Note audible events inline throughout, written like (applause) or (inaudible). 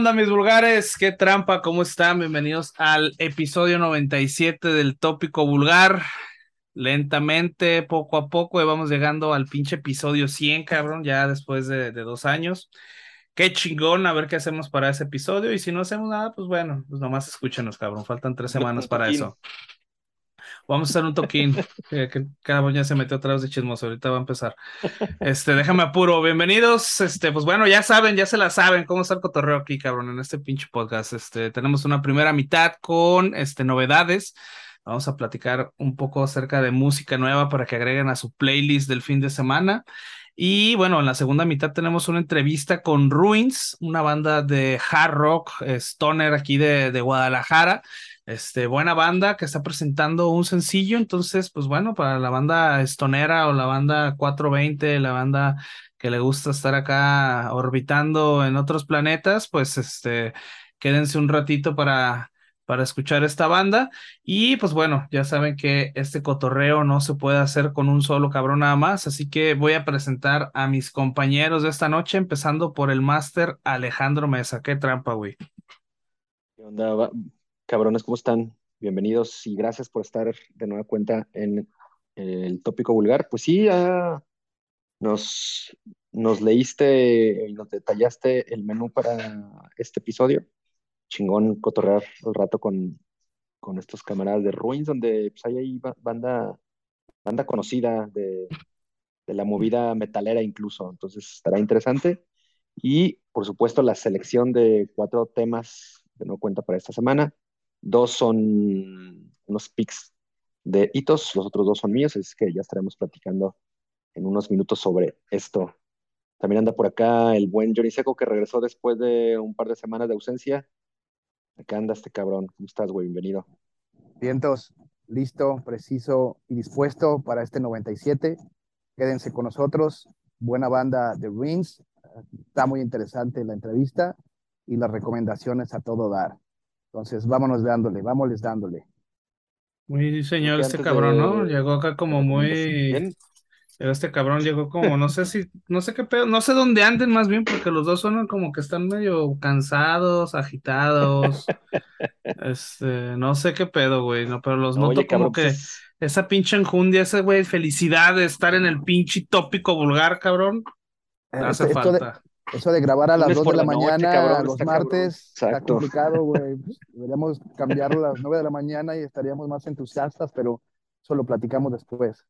¿Qué onda, mis vulgares? ¿Qué trampa? ¿Cómo están? Bienvenidos al episodio 97 del Tópico Vulgar. Lentamente, poco a poco, vamos llegando al pinche episodio 100, cabrón, ya después de, dos años. Qué chingón, a ver qué hacemos para ese episodio. Y si no hacemos nada, pues bueno, pues nomás escúchenos, cabrón. Faltan tres semanas para eso. Vamos a hacer un toquín. (laughs) que cada ya se metió otra vez de chismoso. Ahorita va a empezar. Este, déjame apuro. Bienvenidos. Este, pues bueno, ya saben, ya se la saben cómo está el cotorreo aquí, cabrón, en este pinche podcast. Este, tenemos una primera mitad con este novedades. Vamos a platicar un poco acerca de música nueva para que agreguen a su playlist del fin de semana. Y bueno, en la segunda mitad tenemos una entrevista con Ruins, una banda de hard rock, stoner aquí de, de Guadalajara. Este, buena banda que está presentando un sencillo, entonces, pues bueno, para la banda estonera o la banda 420, la banda que le gusta estar acá orbitando en otros planetas, pues este, quédense un ratito para, para escuchar esta banda. Y pues bueno, ya saben que este cotorreo no se puede hacer con un solo cabrón nada más, así que voy a presentar a mis compañeros de esta noche, empezando por el máster Alejandro Mesa. Qué trampa, güey. ¿Qué onda? Cabrones, ¿cómo están? Bienvenidos y gracias por estar de nueva cuenta en el tópico vulgar. Pues sí, nos, nos leíste y nos detallaste el menú para este episodio. Chingón cotorrear el rato con, con estos camaradas de Ruins, donde pues, hay ahí banda, banda conocida de, de la movida metalera incluso. Entonces estará interesante. Y por supuesto la selección de cuatro temas de no cuenta para esta semana. Dos son unos pics de hitos, los otros dos son míos, es que ya estaremos platicando en unos minutos sobre esto. También anda por acá el buen Johnny Seco que regresó después de un par de semanas de ausencia. Acá anda este cabrón. ¿Cómo estás, güey? Bienvenido. Vientos, listo, preciso y dispuesto para este 97. Quédense con nosotros. Buena banda de Rings. Está muy interesante la entrevista y las recomendaciones a todo dar. Entonces, vámonos dándole, vámonos dándole. Muy señor este cabrón, ¿no? Llegó acá como muy... Este cabrón llegó como, no sé si, no sé qué pedo, no sé dónde anden más bien, porque los dos suenan como que están medio cansados, agitados. Este, no sé qué pedo, güey, no, pero los noto como que pues esa pinche enjundia, esa güey, felicidad de estar en el pinche tópico vulgar, cabrón. Eh, hace falta. Eso de grabar a las 2 de la, mañana, los martes, está complicado, güey. (laughs) Pues, deberíamos cambiarlo a las 9 de la mañana y estaríamos más entusiastas, pero eso lo platicamos después.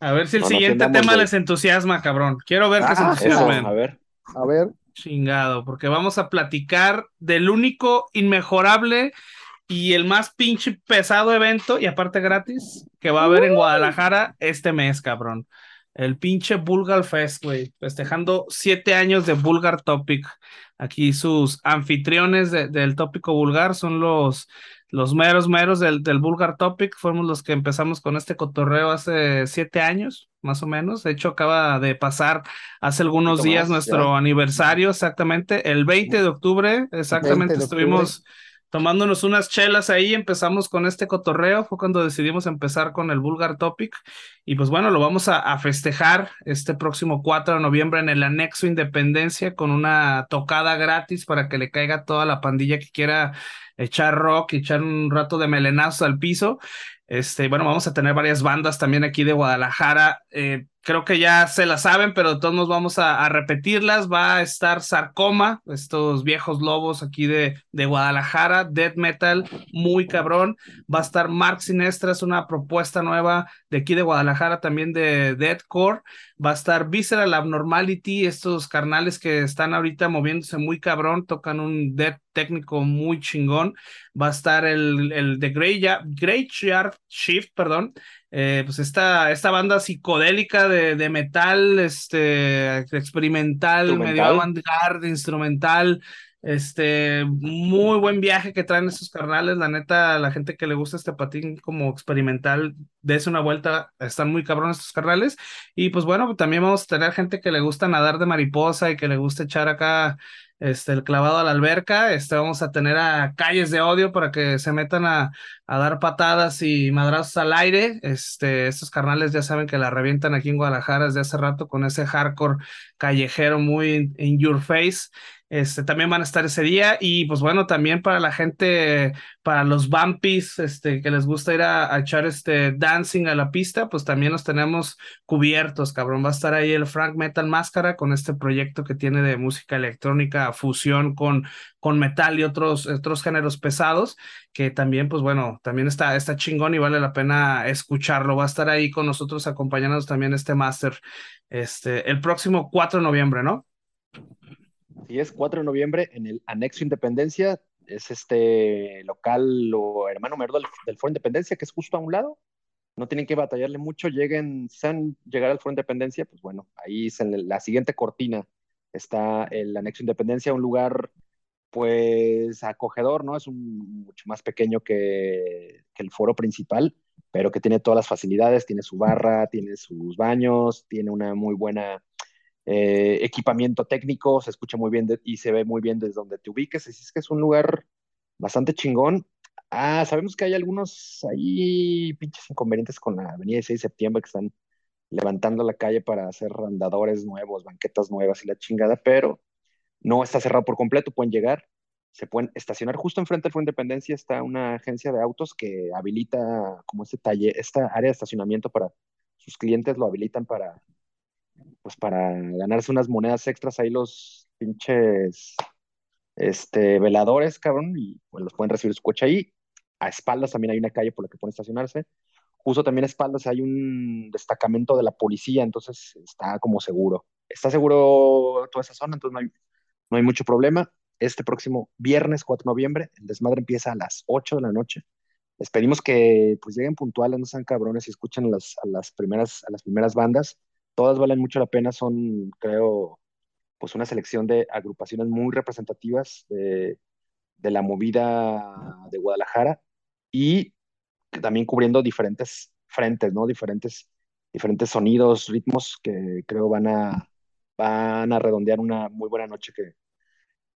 A ver si el siguiente tema les entusiasma, cabrón. Quiero ver que se ah, entusiasmen. a ver. A ver. Chingado, porque vamos a platicar del único inmejorable y el más pinche pesado evento, y aparte gratis, que va a haber en Guadalajara este mes, cabrón. El pinche Bulgar Fest, güey, festejando siete años de Bulgar Topic. Aquí sus anfitriones del tópico vulgar son los, los meros meros del, del Bulgar Topic. Fuimos los que empezamos con este cotorreo hace siete años, más o menos. De hecho, acaba de pasar hace algunos días nuestro aniversario, exactamente. El 20 de octubre, exactamente, estuvimos tomándonos unas chelas ahí, empezamos con este cotorreo, fue cuando decidimos empezar con el Vulgar Topic y pues bueno, lo vamos a, festejar este próximo 4 de noviembre en el anexo Independencia con una tocada gratis para que le caiga toda la pandilla que quiera echar rock echar un rato de melenazos al piso. Este, bueno, vamos a tener varias bandas también aquí de Guadalajara. Eh, creo que ya se las saben, pero todos nos vamos a, repetirlas. Va a estar Sarcoma, estos viejos lobos aquí de, de Guadalajara, Dead Metal, muy cabrón. Va a estar Mark Sinestra, es una propuesta nueva de aquí de Guadalajara, también de Deadcore. Va a estar Visceral Abnormality, estos carnales que están ahorita moviéndose muy cabrón, tocan un dead técnico muy chingón. Va a estar el, el de Graveyard Shift, perdón, eh, pues esta, esta banda psicodélica de, de metal, este, experimental, medio avant-garde, instrumental, este, muy buen viaje que traen estos carnales, la neta, la gente que le gusta este patín como experimental, dése una vuelta, están muy cabrones estos carnales, y pues bueno, también vamos a tener gente que le gusta nadar de mariposa y que le gusta echar acá este, el clavado a la alberca, este, vamos a tener a calles de odio para que se metan a, a dar patadas y madrazos al aire, este, estos carnales ya saben que la revientan aquí en Guadalajara desde hace rato con ese hardcore callejero muy in your face, este, también van a estar ese día y pues bueno, también para la gente, para los bumpies, este, que les gusta ir a, echar este dancing a la pista, pues también los tenemos cubiertos, cabrón. Va a estar ahí el Frank Metal Máscara con este proyecto que tiene de música electrónica, fusión con, con metal y otros, otros géneros pesados, que también, pues bueno, también está, está chingón y vale la pena escucharlo. Va a estar ahí con nosotros acompañándonos también este máster, este, el próximo 4 de noviembre, ¿no? Sí, es 4 de noviembre en el Anexo Independencia. Es este local o hermano menor del, Foro Independencia, que es justo a un lado. No tienen que batallarle mucho. Lleguen, sean llegar al Foro Independencia, pues bueno, ahí es en la siguiente cortina está el Anexo Independencia, un lugar pues acogedor, ¿no? Es un, mucho más pequeño que, que, el foro principal, pero que tiene todas las facilidades, tiene su barra, tiene sus baños, tiene una muy buena eh, equipamiento técnico, se escucha muy bien y se ve muy bien desde donde te ubiques, así es que es un lugar bastante chingón. Ah, sabemos que hay algunos ahí pinches inconvenientes con la avenida de 6 de septiembre que están levantando la calle para hacer andadores nuevos, banquetas nuevas y la chingada, pero no está cerrado por completo, pueden llegar, se pueden estacionar justo enfrente del Foro Independencia, está una agencia de autos que habilita como este taller, esta área de estacionamiento para sus clientes, lo habilitan para pues para ganarse unas monedas extras ahí los pinches este, veladores, cabrón, y pues los pueden recibir su coche ahí. A espaldas también hay una calle por la que pueden estacionarse. Justo también a espaldas hay un destacamento de la policía, entonces está como seguro. Está seguro toda esa zona, entonces no hay, no hay mucho problema. Este próximo viernes 4 de noviembre, el desmadre empieza a las 8 de la noche. Les pedimos que pues lleguen puntuales, no sean cabrones y escuchen las, las primeras, a las primeras bandas todas valen mucho la pena, son, creo, pues una selección de agrupaciones muy representativas de, la movida de Guadalajara y también cubriendo diferentes frentes, ¿no? Diferentes, diferentes sonidos, ritmos que creo van a, van a redondear una muy buena noche que,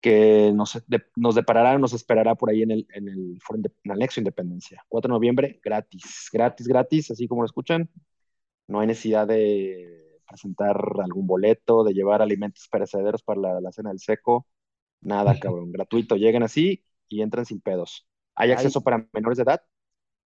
que nos, nos deparará, nos esperará por ahí en el, en el, en Anexo Independencia. 4 de noviembre, gratis, gratis, gratis, así como lo escuchan. No hay necesidad de presentar algún boleto, de llevar alimentos perecederos para la, cena del seco. Nada, cabrón, gratuito. Lleguen así y entran sin pedos. ¿Hay acceso para menores de edad?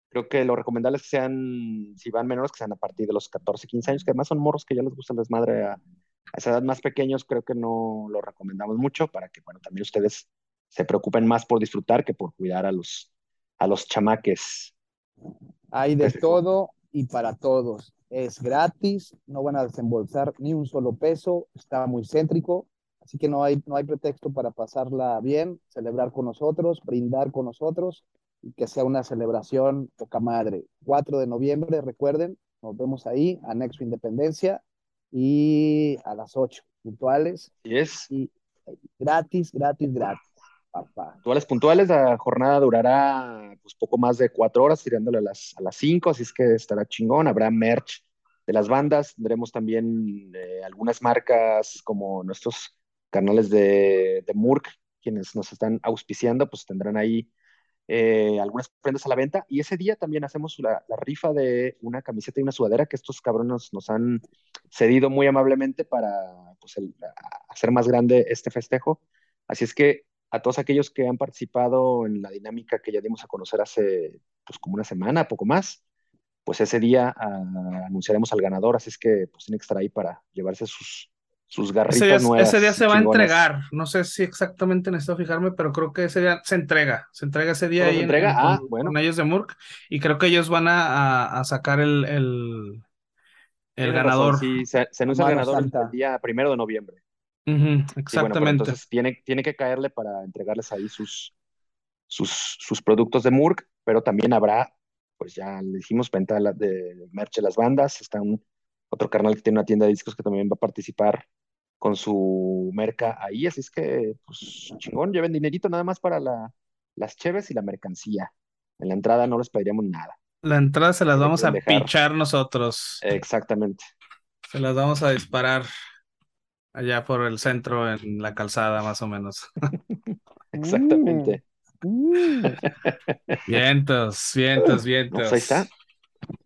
Creo que lo recomendable es que sean, si van menores, que sean a partir de los 14, 15 años, que además son morros que ya les gusta el desmadre a, a esa edad más pequeños, creo que no lo recomendamos mucho para que, bueno, también ustedes se preocupen más por disfrutar que por cuidar a los, a los chamaques. Hay de todo y para todos es gratis, no van a desembolsar ni un solo peso, está muy céntrico, así que no hay, no hay pretexto para pasarla bien, celebrar con nosotros, brindar con nosotros y que sea una celebración poca madre. 4 de noviembre, recuerden, nos vemos ahí, anexo Independencia y a las 8 puntuales. es. Y gratis, gratis, gratis. Papá. Puntuales, la jornada durará pues poco más de cuatro horas, tirándole a las, a las cinco, así es que estará chingón, habrá merch de las bandas, tendremos también eh, algunas marcas como nuestros canales de, de Murk, quienes nos están auspiciando, pues tendrán ahí eh, algunas prendas a la venta. Y ese día también hacemos la, la, rifa de una camiseta y una sudadera que estos cabrones nos han cedido muy amablemente para pues, hacer más grande este festejo. Así es que a todos aquellos que han participado en la dinámica que ya dimos a conocer hace pues como una semana, poco más, pues ese día ah, anunciaremos al ganador, así es que pues tiene que estar ahí para llevarse sus, sus garritas ese día, nuevas. Ese día se va a entregar, no sé si exactamente necesito fijarme, pero creo que ese día se entrega, se entrega ese día ahí se entrega? En, ah, con, bueno. con, ellos de Murk y creo que ellos van a, a, a sacar el, el, el ganador. Razón, sí, se, se anuncia el ganador el día primero de noviembre. Uh -huh, exactamente. Bueno, entonces tiene, tiene que caerle para entregarles ahí sus, sus, sus productos de Murk, pero también habrá, pues ya le dijimos, venta de, de merch de las bandas. Está un otro carnal que tiene una tienda de discos que también va a participar con su merca ahí. Así es que, pues chingón, lleven dinerito nada más para la, las cheves y la mercancía. En la entrada no les pediríamos nada. La entrada se las vamos a dejar. pichar nosotros. Exactamente. Se las vamos a disparar. Allá por el centro, en la calzada, más o menos. (laughs) Exactamente. (laughs) Vientos, vientos, vientos. No, pues ahí está.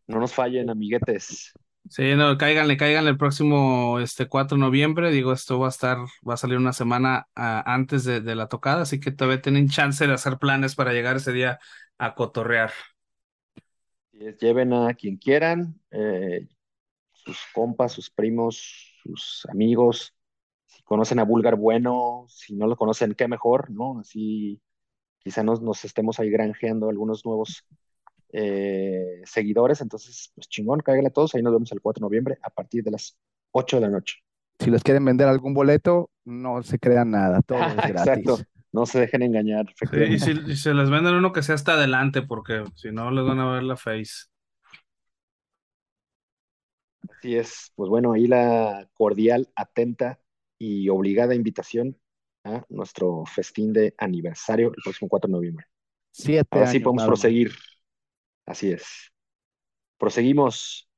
No nos fallen, amiguetes. Sí, no, cáiganle, cáiganle el próximo este 4 de noviembre. Digo, esto va a estar, va a salir una semana antes de, de la tocada, así que todavía tienen chance de hacer planes para llegar ese día a cotorrear. Lleven a quien quieran, eh, sus compas, sus primos, sus amigos. Conocen a Vulgar, bueno. Si no lo conocen, qué mejor, ¿no? Así quizá nos, nos estemos ahí granjeando algunos nuevos eh, seguidores. Entonces, pues chingón, cáiganle a todos. Ahí nos vemos el 4 de noviembre a partir de las 8 de la noche. si les quieren vender algún boleto, no se crean nada, todo (laughs) es gratis. Exacto. No se dejen engañar. Sí, y si, y se les venden uno que sea hasta adelante, porque si no les van a ver la face. Así es. Pues bueno, ahí la cordial, atenta y obligada invitación a nuestro festín de aniversario el próximo 4 de noviembre. Siete Ahora sí años podemos proseguir. Así es. Proseguimos.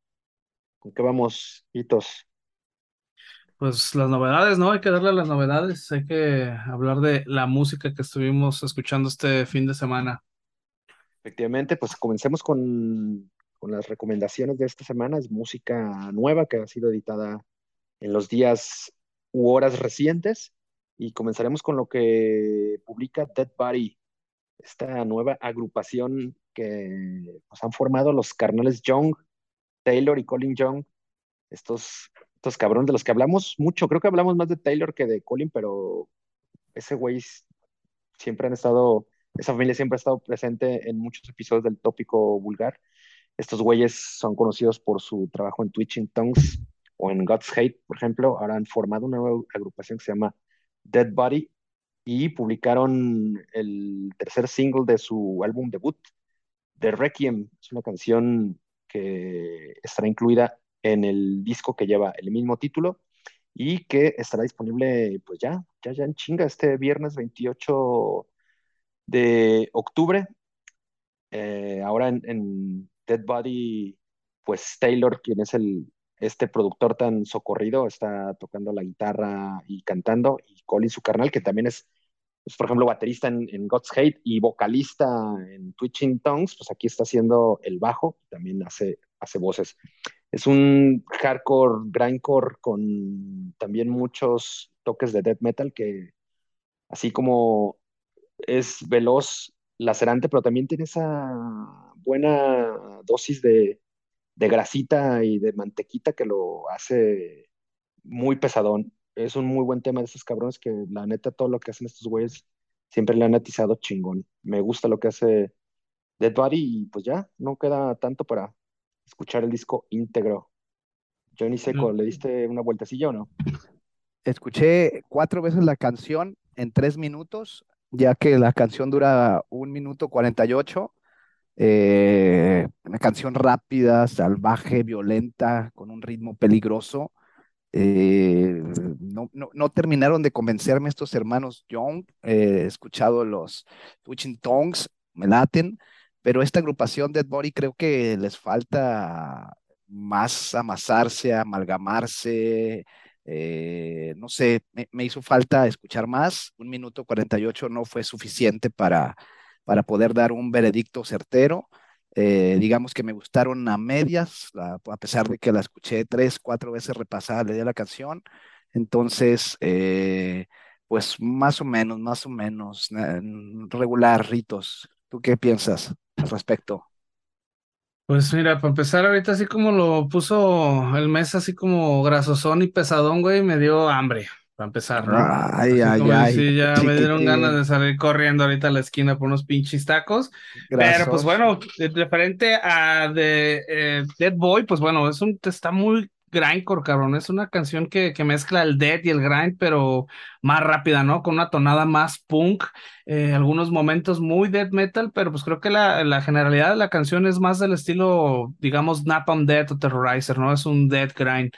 ¿Con qué vamos, Hitos? Pues las novedades, ¿no? Hay que darle a las novedades, hay que hablar de la música que estuvimos escuchando este fin de semana. Efectivamente, pues comencemos con, con las recomendaciones de esta semana. Es música nueva que ha sido editada en los días u horas recientes. Y comenzaremos con lo que publica Dead Body, esta nueva agrupación que pues, han formado los carnales Young, Taylor y Colin Young, estos, estos cabrones de los que hablamos mucho. Creo que hablamos más de Taylor que de Colin, pero ese güey siempre han estado, esa familia siempre ha estado presente en muchos episodios del tópico vulgar. Estos güeyes son conocidos por su trabajo en Twitching Tongues o en God's Hate, por ejemplo. Ahora han formado una nueva agrupación que se llama Dead Body y publicaron el tercer single de su álbum debut, The Requiem. Es una canción que estará incluida en el disco que lleva el mismo título y que estará disponible pues ya, ya, ya en chinga este viernes 28 de octubre. Eh, ahora en, en, Dead Body, pues Taylor, quien es el, este productor tan socorrido, está tocando la guitarra y cantando, y Colin, su carnal, que también es, es por ejemplo, baterista en, en, God's Hate y vocalista en Twitching Tongues, pues aquí está haciendo el bajo, también hace, hace voces. Es un hardcore, grindcore con también muchos toques de death metal que así como es veloz, lacerante, pero también tiene esa buena dosis de, de grasita y de mantequita que lo hace muy pesadón. Es un muy buen tema de esos cabrones que la neta todo lo que hacen estos güeyes siempre le han atizado chingón. Me gusta lo que hace Dead Body y pues ya, no queda tanto para escuchar el disco íntegro. Johnny Seco, ¿le diste una vueltecilla o no? Escuché cuatro veces la canción en tres minutos, ya que la canción dura un minuto cuarenta y ocho. Eh, una canción rápida, salvaje, violenta, con un ritmo peligroso. Eh, no, no, terminaron de convencerme estos hermanos Young. Eh, he escuchado los Twitching Tongues, me laten, pero esta agrupación Dead Body creo que les falta más amasarse, amalgamarse. Eh, no sé, me, me, hizo falta escuchar más. Un minuto 48 no fue suficiente para, para poder dar un veredicto certero. Eh, digamos que me gustaron a medias, a, pesar de que la escuché tres, cuatro veces repasada, le di la canción. Entonces, eh, pues más o menos, más o menos, regular, Ritos. ¿Tú qué piensas al respecto? Pues mira, para empezar ahorita así como lo puso el mes así como grasosón y pesadón, güey, me dio hambre, para empezar, ¿no? Ay, así ay, ay. Sí, ya me dieron ganas de salir corriendo ahorita a la esquina por unos pinches tacos. Grasos. Pero pues bueno, referente a The eh, Dead Boy, pues bueno, es un, está muy grindcore, cabrón. Es una canción que, que, mezcla el dead y el grind, pero más rápida, ¿no? Con una tonada más punk, eh, algunos momentos muy death metal, pero pues creo que la, la, generalidad de la canción es más del estilo, digamos, Napalm Death o Terrorizer, ¿no? Es un death grind.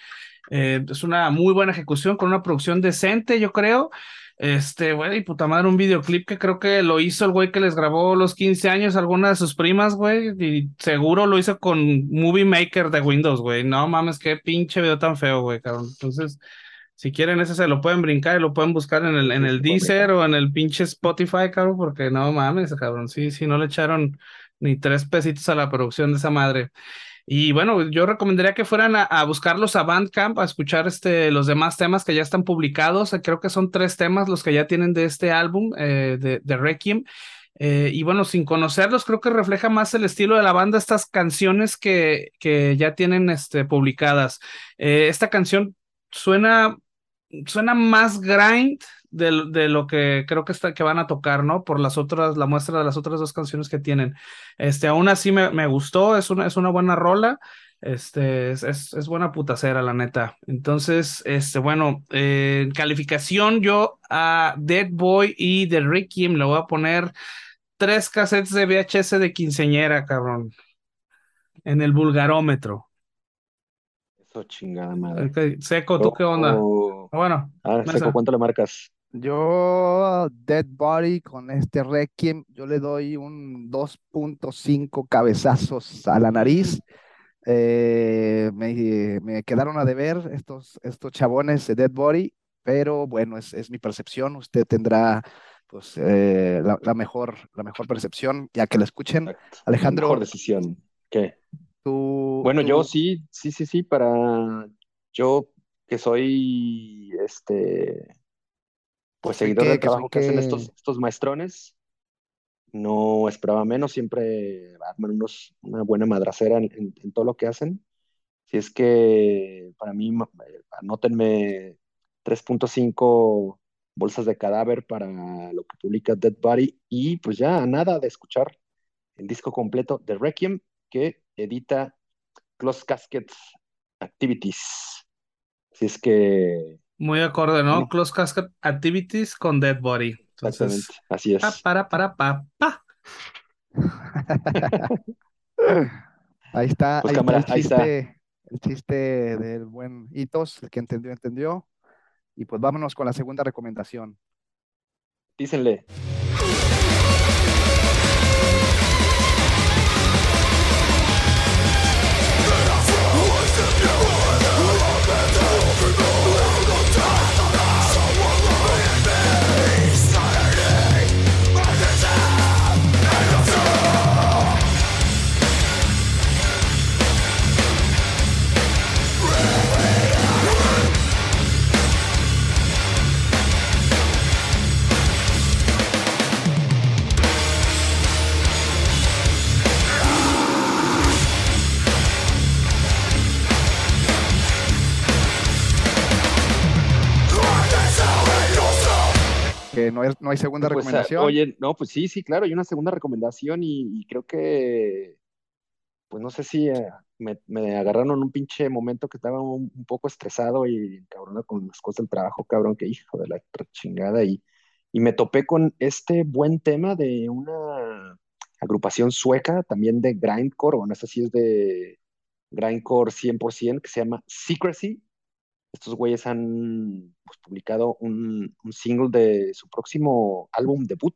Eh, es una muy buena ejecución con una producción decente, yo creo. Este, güey, y puta madre, un videoclip que creo que lo hizo el güey que les grabó los 15 años alguna de sus primas, güey, y seguro lo hizo con Movie Maker de Windows, güey. No mames, qué pinche video tan feo, güey, cabrón. Entonces, Si quieren, ese se lo pueden brincar y lo pueden buscar en el, en el Deezer o en el pinche Spotify, cabrón, porque no mames, cabrón. Sí, sí, no le echaron ni tres pesitos a la producción de esa madre. Y bueno, yo recomendaría que fueran a, a buscarlos a Bandcamp, a escuchar este, los demás temas que ya están publicados. Creo que son tres temas los que ya tienen de este álbum, eh, de, de Requiem. Eh, y bueno, sin conocerlos, creo que refleja más el estilo de la banda, estas canciones que, que ya tienen este, publicadas. Eh, esta canción suena, suena más grind de, de lo que creo que, está, que van a tocar, ¿no? Por las otras, la muestra de las otras dos canciones que tienen. Este, aún así me, me gustó, es una, es una buena rola. Este, es, es, es buena putacera, la neta. Entonces, este, bueno, eh, en calificación, yo a Dead Boy y The Requiem le voy a poner tres cassettes de VHS de quinceñera, cabrón, en el vulgarómetro. Eso chingada madre. Seco, ¿tú qué onda? Ah, Bueno, Ah. Seco, ¿cuánto le marcas? Yo, Dead Body, con este Requiem, yo le doy un 2.5 cabezazos a la nariz. Eh, me, me quedaron a deber estos, estos chabones de Dead Body, pero bueno, es, es mi percepción. Usted tendrá pues, eh, la, la mejor, la mejor percepción, ya que la escuchen. Exacto. Alejandro. Mejor decisión. ¿Qué? Tú, Bueno, tú- yo sí, sí, sí, sí, para yo que soy este, pues seguidor del trabajo que hacen estos, estos maestrones, no esperaba menos, siempre arman unos, una buena madracera en, en- en todo lo que hacen. Si es que para mí, anótenme 3.5 bolsas de cadáver para lo que publica Dead Body y pues ya nada de escuchar el disco completo de Requiem que edita Close Casket Activities. Así es que, muy acorde, ¿no? Close Casket Activities con Dead Body. exactamente, Entonces, así es. pa, para, para, pa, pa. (laughs) Ahí está, Pues, ahí está el ahí está. chiste, el chiste del buen Hitos, el que entendió, entendió. Y pues vámonos con la segunda recomendación. Dícenle. Que no hay, no hay segunda Pues, ah, recomendación. oye, no, pues sí, sí, claro, hay una segunda recomendación y, y creo que, pues no sé si eh, me, me agarraron en un pinche momento que estaba un, un poco estresado y cabrón con las cosas del trabajo, cabrón, que hijo de la chingada y, y me topé con este buen tema de una agrupación sueca, también de grindcore, o no sé si es de grindcore 100%, que se llama Secrecy. Estos güeyes han pues, publicado un, single de su próximo álbum debut,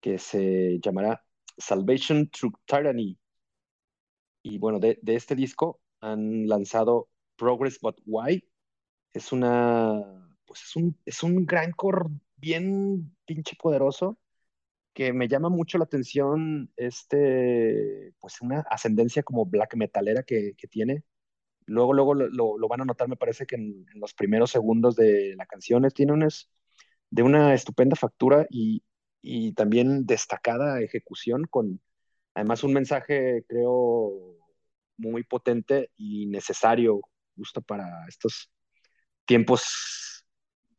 que se llamará Salvation Through Tyranny. Y bueno, de, de este disco han lanzado Progress But Why. Es una, pues es un, es un grindcore bien pinche poderoso que me llama mucho la atención este, pues una ascendencia como black metalera que, que tiene. Luego, luego lo, lo, van a notar, me parece que en, los primeros segundos de la canción tiene unas, de una estupenda factura y, y también destacada ejecución con además un mensaje, creo, muy potente y necesario justo para estos tiempos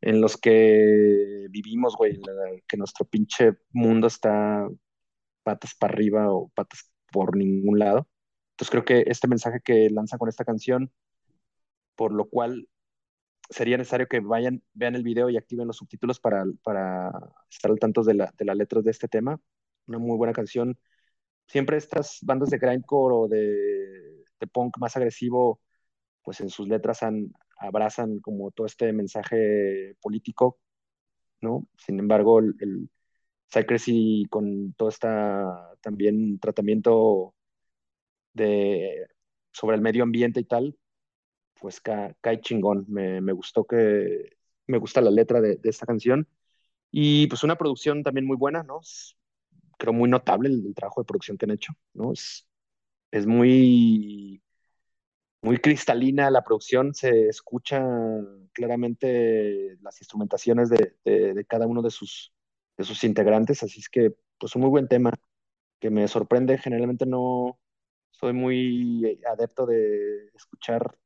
en los que vivimos, güey, que nuestro pinche mundo está patas para arriba o patas por ningún lado. Entonces creo que este mensaje que lanza con esta canción, por lo cual sería necesario que vayan, vean el video y activen los subtítulos para, estar al tanto de, la, de las letras de este tema. Una muy buena canción. Siempre estas bandas de grindcore o de, punk más agresivo, pues en sus letras abrazan como todo este mensaje político, ¿no? Sin embargo, el, el Secrecy con todo este también tratamiento de, sobre el medio ambiente y tal, pues cae chingón. Me, me, gustó que, me gusta la letra de, de, esta canción. Y pues una producción también muy buena, ¿no? Es, creo muy notable el, el, trabajo de producción que han hecho, ¿no? Es, es muy, muy cristalina la producción, se escucha claramente las instrumentaciones de, de, de cada uno de sus, de sus integrantes, así es que pues un muy buen tema que me sorprende, generalmente no soy muy adepto de escuchar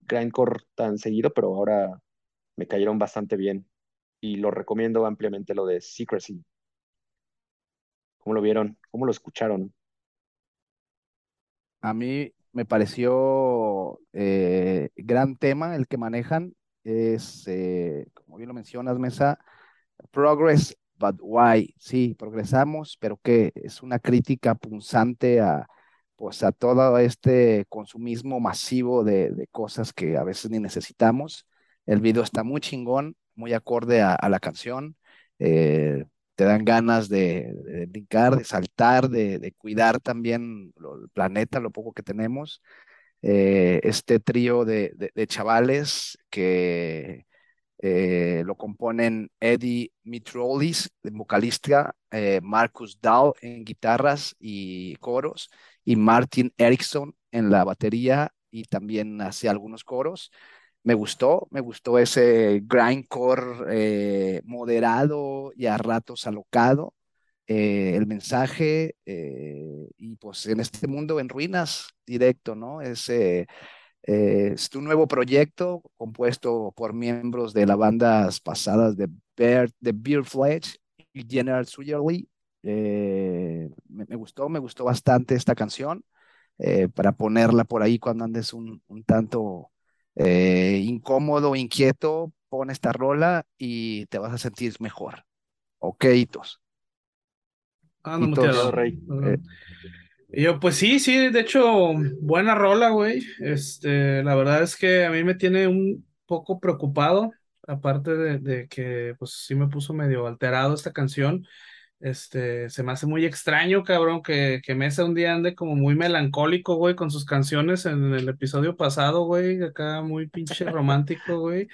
grindcore tan seguido, pero ahora me cayeron bastante bien y lo recomiendo ampliamente lo de Secrecy. ¿Cómo lo vieron? ¿Cómo lo escucharon? A mí me pareció eh, gran tema el que manejan. Es, eh, como bien lo mencionas, Mesa, Progress, but why? Sí, progresamos, pero que es una crítica punzante a, pues, a todo este consumismo masivo de, de, cosas que a veces ni necesitamos. El video está muy chingón, muy acorde a, a la canción. Eh, te dan ganas de, de brincar, de saltar, de, de cuidar también lo, el planeta, lo poco que tenemos. Eh, este trío de, de, chavales que eh, lo componen Eddie Mitrolis, vocalista, eh, Marcus Dahl en guitarras y coros, y Martin Erickson en la batería y también hace algunos coros me gustó, me gustó ese grindcore eh, moderado y a ratos alocado, eh, el mensaje eh, y pues en este mundo en ruinas directo, ¿no? Eh, es un nuevo proyecto compuesto por miembros de las bandas pasadas de, Bear, de Beer Fledge y General Suyerly. Me, me, gustó, me gustó bastante esta canción para ponerla por ahí cuando andes un, un tanto eh, incómodo, inquieto, pon esta rola y te vas a sentir mejor. Ok, Hitos. Ah, no Hitos, rey. Eh, yo, pues sí, sí, de hecho, buena rola, güey. Este, la verdad es que a mí me tiene un poco preocupado, aparte de, de que, pues sí me puso medio alterado esta canción. Este, se me hace muy extraño, cabrón, que, que Mesa un día ande como muy melancólico, güey, con sus canciones en el episodio pasado, güey, acá muy pinche romántico, güey.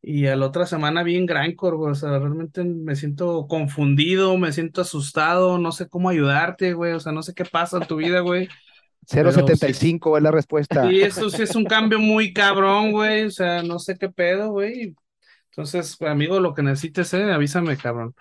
Y a la otra semana bien grindcore, güey, o sea, realmente me siento confundido, me siento asustado, no sé cómo ayudarte, güey, o sea, no sé qué pasa en tu vida, güey. 0.75 es la respuesta. Sí, eso sí es un (laughs) cambio muy cabrón, güey, o sea, no sé qué pedo, güey. Entonces, amigo, lo que necesites, eh, avísame, cabrón.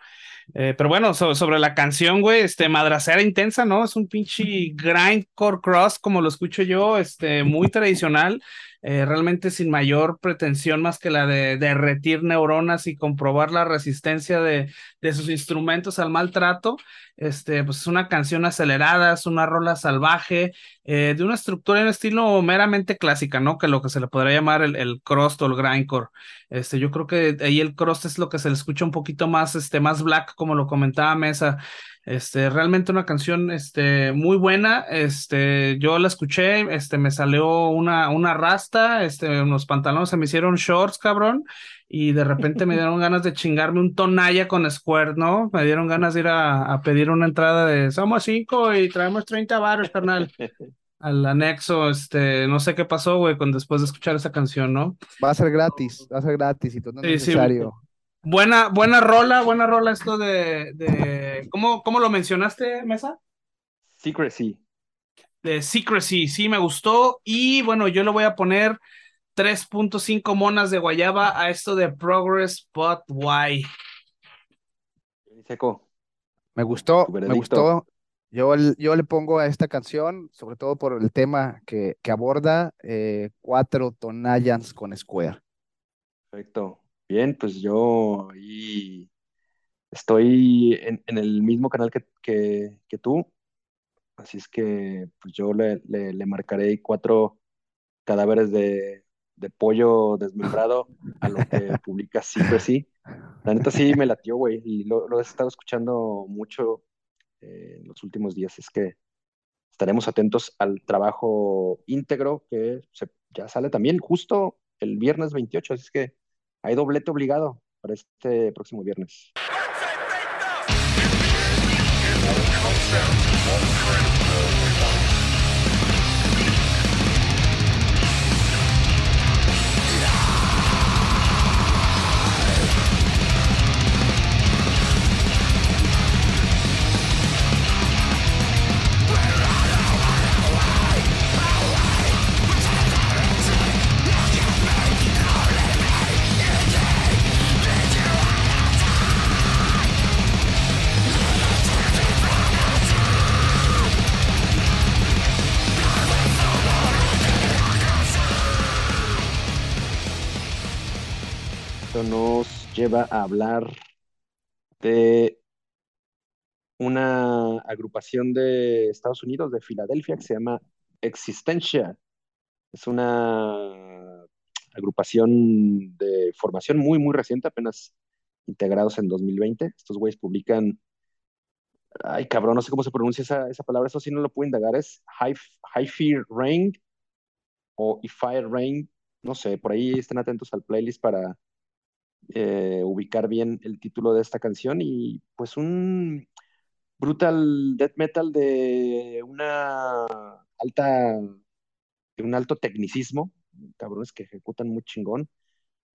Eh, pero bueno, so, sobre la canción, güey, este, madracera intensa, ¿no? Es un pinche grindcore cross, como lo escucho yo, este, muy (laughs) tradicional, eh, realmente sin mayor pretensión más que la de derretir neuronas y comprobar la resistencia de, de sus instrumentos al maltrato. Este, pues es una canción acelerada, es una rola salvaje, eh, de una estructura y un estilo meramente clásica, ¿no? Que lo que se le podría llamar el, el crust o el grindcore. Este, yo creo que ahí el crust es lo que se le escucha un poquito más, este, más black, como lo comentaba Mesa. Este, realmente una canción, este, muy buena. Este, yo la escuché, este, me salió una, una rasta, este, unos pantalones se me hicieron shorts, cabrón, y de repente me dieron ganas de chingarme un tonalla con Square, ¿no? Me dieron ganas de ir a, a pedir una entrada de somos cinco y traemos 30 baros, carnal. Al anexo, este, no sé qué pasó, güey, con después de escuchar esa canción, ¿no? Va a ser gratis, va a ser gratis y todo no es sí, necesario. Sí. Buena, buena rola, buena rola esto de, de ¿cómo, ¿cómo, lo mencionaste, Mesa? Secrecy. De Secrecy, sí, me gustó. Y bueno, yo le voy a poner 3.5 monas de guayaba a esto de Progress, but why? Seco. Me gustó, me gustó. Yo, yo le pongo a esta canción, sobre todo por el tema que, que aborda, eh, cuatro tonallans con Square. Perfecto. Bien, pues yo ahí estoy en, en el mismo canal que, que, que, tú, así es que pues yo le, le, le marcaré cuatro cadáveres de, de, pollo desmembrado a lo que (laughs) publica siempre sí. La neta sí me latió, güey, y lo, lo, he estado escuchando mucho eh, en los últimos días, es que estaremos atentos al trabajo íntegro que se, ya sale también justo el viernes 28, así es que hay doblete obligado para este próximo viernes. Lleva a hablar de una agrupación de Estados Unidos, de Filadelfia, que se llama Existencia. Es una agrupación de formación muy, muy reciente, apenas integrados en 2020. Estos güeyes publican, ay cabrón, no sé cómo se pronuncia esa, esa palabra, eso sí no lo puedo indagar, es Fear Rain o If Rain, no sé, por ahí estén atentos al playlist para eh, ubicar bien el título de esta canción y pues un brutal death metal de una alta, de un alto tecnicismo, cabrones que ejecutan muy chingón,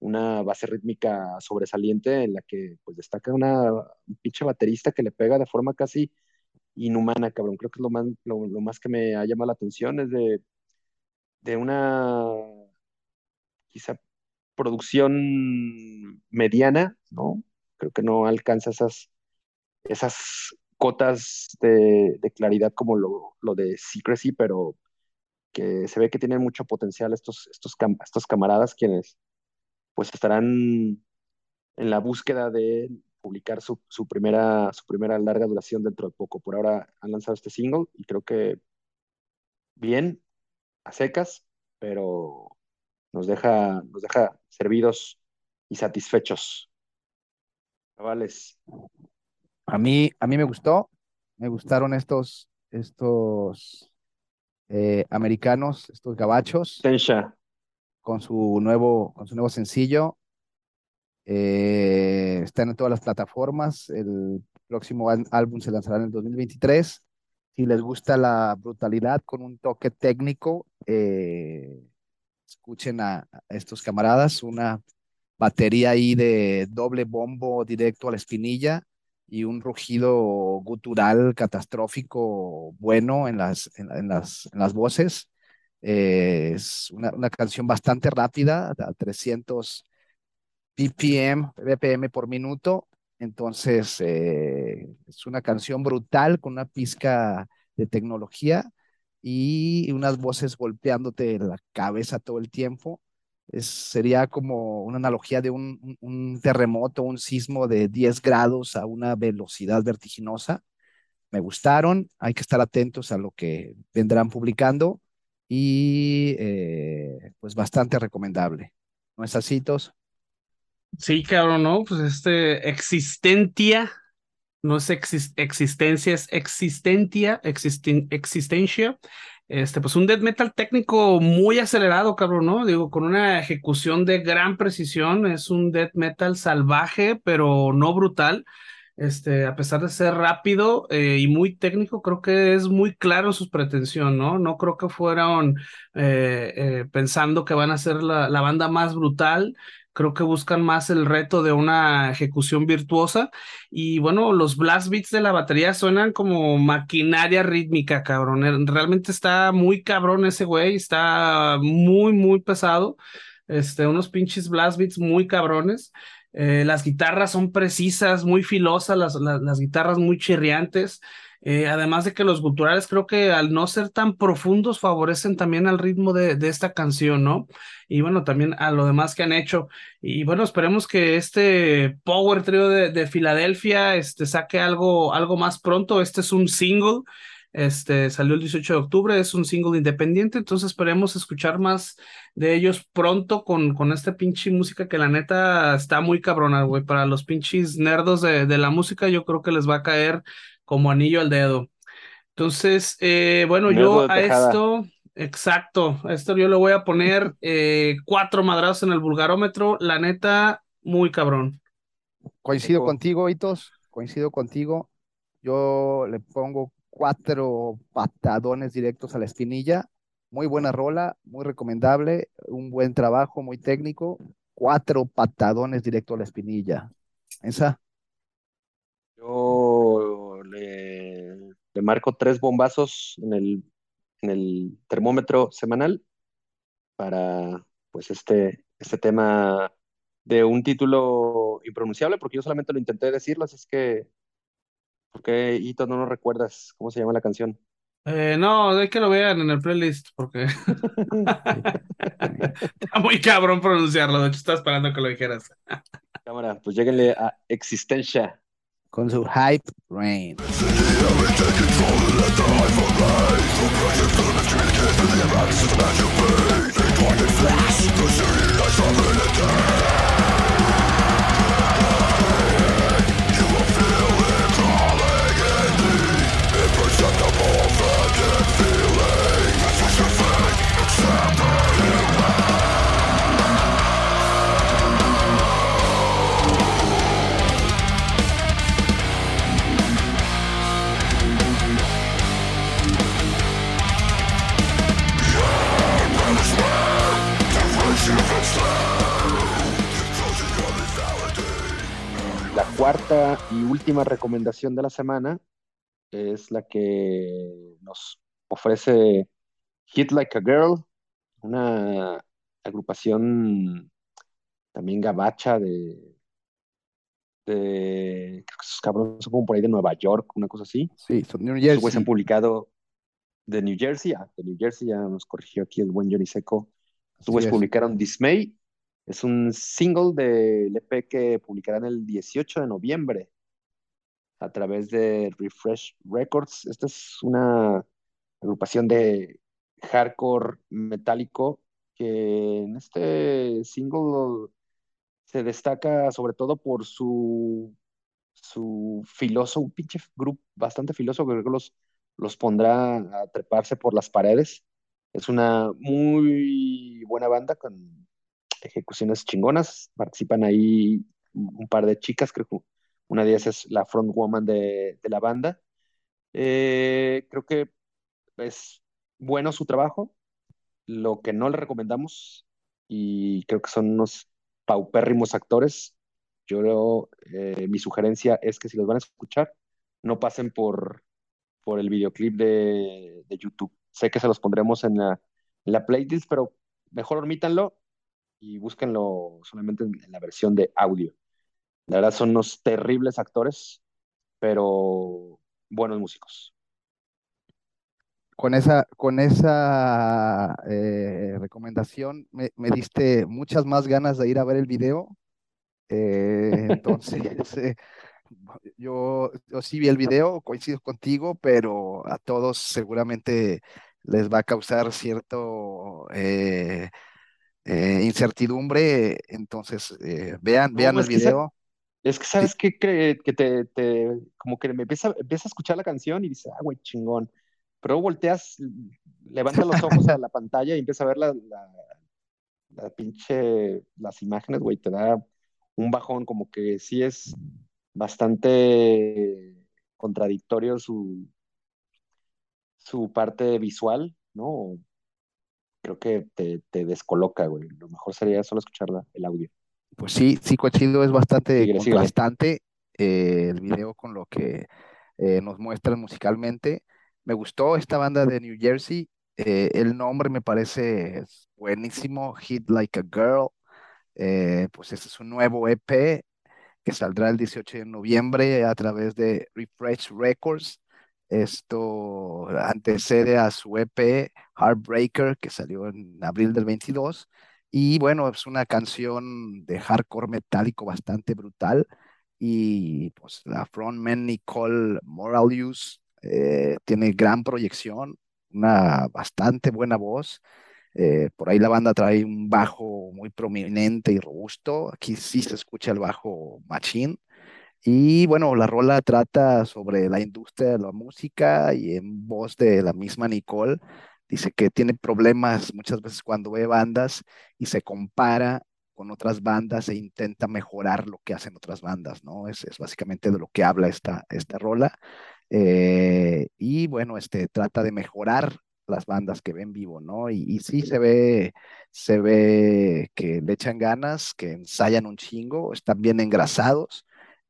una base rítmica sobresaliente en la que pues destaca una un pinche baterista que le pega de forma casi inhumana, cabrón. Creo que es lo más, lo, más que me ha llamado la atención, es de, de una quizá producción mediana, ¿no? Creo que no alcanza esas, esas cotas de, claridad como lo, lo, de Secrecy, pero que se ve que tienen mucho potencial estos, estos, estos camaradas quienes pues estarán en la búsqueda de publicar su, su, primera, su primera larga duración dentro de poco. Por ahora han lanzado este single y creo que bien, a secas, pero nos deja, nos deja servidos y satisfechos. Chavales. A mí, a mí me gustó, me gustaron estos, estos eh, americanos, estos gabachos. Con su nuevo, con su nuevo sencillo. Eh, están en todas las plataformas. El próximo álbum se lanzará en el 2023. Si les gusta la brutalidad con un toque técnico, eh, escuchen a, estos camaradas, una batería ahí de doble bombo directo a la espinilla y un rugido gutural catastrófico bueno en las, en, las, en las voces. Eh, es una, una, canción bastante rápida, a 300 BPM, BPM por minuto. Entonces, eh, es una canción brutal con una pizca de tecnología y unas voces golpeándote la cabeza todo el tiempo. Es, sería como una analogía de un, un, terremoto, un sismo de 10 grados a una velocidad vertiginosa. Me gustaron, hay que estar atentos a lo que vendrán publicando y eh, pues bastante recomendable. ¿No es así? Sí, cabrón, ¿no? Pues este Existentia no es existencia, es existentia, existencia. Este, pues un death metal técnico muy acelerado, cabrón, ¿no? Digo, con una ejecución de gran precisión, es un death metal salvaje, pero no brutal. Este, a pesar de ser rápido eh, y muy técnico, creo que es muy claro su pretensión, ¿no? No creo que fueron eh, eh, pensando que van a ser la, la banda más brutal, creo que buscan más el reto de una ejecución virtuosa y bueno, los blast beats de la batería suenan como maquinaria rítmica, cabrón. Eh, realmente está muy cabrón ese güey, está muy, muy pesado. Este, unos pinches blast beats muy cabrones. Eh, las guitarras son precisas, muy filosas, las, las guitarras muy chirriantes. Eh, además de que los culturales creo que al no ser tan profundos favorecen también al ritmo de, de, esta canción, ¿no? Y bueno, también a lo demás que han hecho. Y bueno, esperemos que este Power Trio de, de Filadelfia este, saque algo, algo más pronto. Este es un single. Este salió el 18 de octubre, es un single independiente, entonces esperemos escuchar más de ellos pronto con, con esta pinche música que la neta está muy cabrona, güey. Para los pinches nerdos de, de la música, yo creo que les va a caer como anillo al dedo. Entonces, eh, bueno, yo a esto, exacto, a esto yo le voy a poner eh, cuatro madrazos en el vulgarómetro, la neta, muy cabrón. Coincido contigo, Hitos, coincido contigo. Yo le pongo cuatro patadones directos a la espinilla. Muy buena rola, muy recomendable, un buen trabajo, muy técnico. Cuatro patadones directos a la espinilla. ¿Esa? Yo le, marco tres bombazos en el, en el termómetro semanal para pues este, este tema de un título impronunciable, porque yo solamente lo intenté decirlo, así es que, ¿por qué Hito no nos recuerdas cómo se llama la canción? Eh, no, hay que lo vean en el playlist porque (laughs) está muy cabrón pronunciarlo. De hecho, estaba esperando que lo dijeras. Cámara, pues lléguenle a Existencia. Con su Hype Rain. La cuarta y última recomendación de la semana es la que nos ofrece Hit Like a Girl, una agrupación también gabacha de, de creo que esos cabrones son como por ahí de Nueva York, una cosa así. Sí, son New Jersey. han publicado de New Jersey, ah, de New Jersey, ya nos corrigió aquí el buen Johnny Seco. Es. publicaron Dismay, es un single del EP que publicarán el 18 de noviembre a través de Refresh Records. Esta es una agrupación de hardcore metálico que en este single se destaca sobre todo por su, su filoso, un pinche grupo bastante filoso que que los, los pondrá a treparse por las paredes. Es una muy buena banda con ejecuciones chingonas. Participan ahí un par de chicas, creo que una de ellas es la frontwoman de, de la banda. Eh, creo que es bueno su trabajo. Lo que no le recomendamos, y creo que son unos paupérrimos actores, yo eh, mi sugerencia es que si los van a escuchar, no pasen por, por el videoclip de, de YouTube. Sé que se los pondremos en la, en la playlist, pero mejor omítanlo y búsquenlo solamente en, la versión de audio. La verdad son unos terribles actores, pero buenos músicos. Con esa, con esa eh, recomendación me, me diste muchas más ganas de ir a ver el video. Eh, entonces, (laughs) eh, yo, yo sí vi el video, coincido contigo, pero a todos seguramente les va a causar cierto eh, incertidumbre. Entonces, eh, vean, No, vean el es que, video. es que sabes que, que, que te, te- como que me empieza, empieza a escuchar la canción y dices, ah, güey, chingón. Pero volteas, levantas los ojos a la (laughs) pantalla y empiezas a ver la, la, la pinche, las imágenes, güey, te da un bajón, como que sí es bastante contradictorio su, su parte visual, ¿no? Creo que te, te descoloca, güey. Lo mejor sería solo escuchar la- el audio. Pues sí, sí coincido, es bastante síguele. contrastante eh, el video con lo que eh, nos muestran musicalmente. Me gustó esta banda de New Jersey, eh, el nombre me parece buenísimo, Hit Like a Girl. Pues este es un nuevo EP que saldrá el 18 de noviembre a través de Refresh Records. Esto antecede a su EP Heartbreaker, que salió en abril del 22. Y bueno, es una canción de hardcore metálico bastante brutal. Y pues la frontman Nicole Moralius eh, tiene gran proyección, una bastante buena voz. Eh, por ahí la banda trae un bajo muy prominente y robusto. Aquí sí se escucha el bajo machín. Y bueno, la rola trata sobre la industria de la música y en voz de la misma Nicole, dice que tiene problemas muchas veces cuando ve bandas y se compara con otras bandas e intenta mejorar lo que hacen otras bandas, ¿no? Es, es básicamente de lo que habla esta, esta rola. Eh, y bueno, este trata de mejorar las bandas que ven vivo, ¿no? Y, y sí se ve, se ve que le echan ganas, que ensayan un chingo, están bien engrasados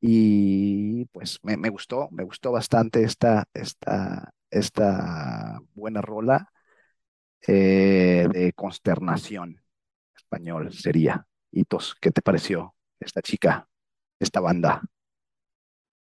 y pues me, me gustó, me gustó bastante esta, esta, esta buena rola eh, de consternación español sería. Hitos, ¿qué te pareció esta chica, esta banda?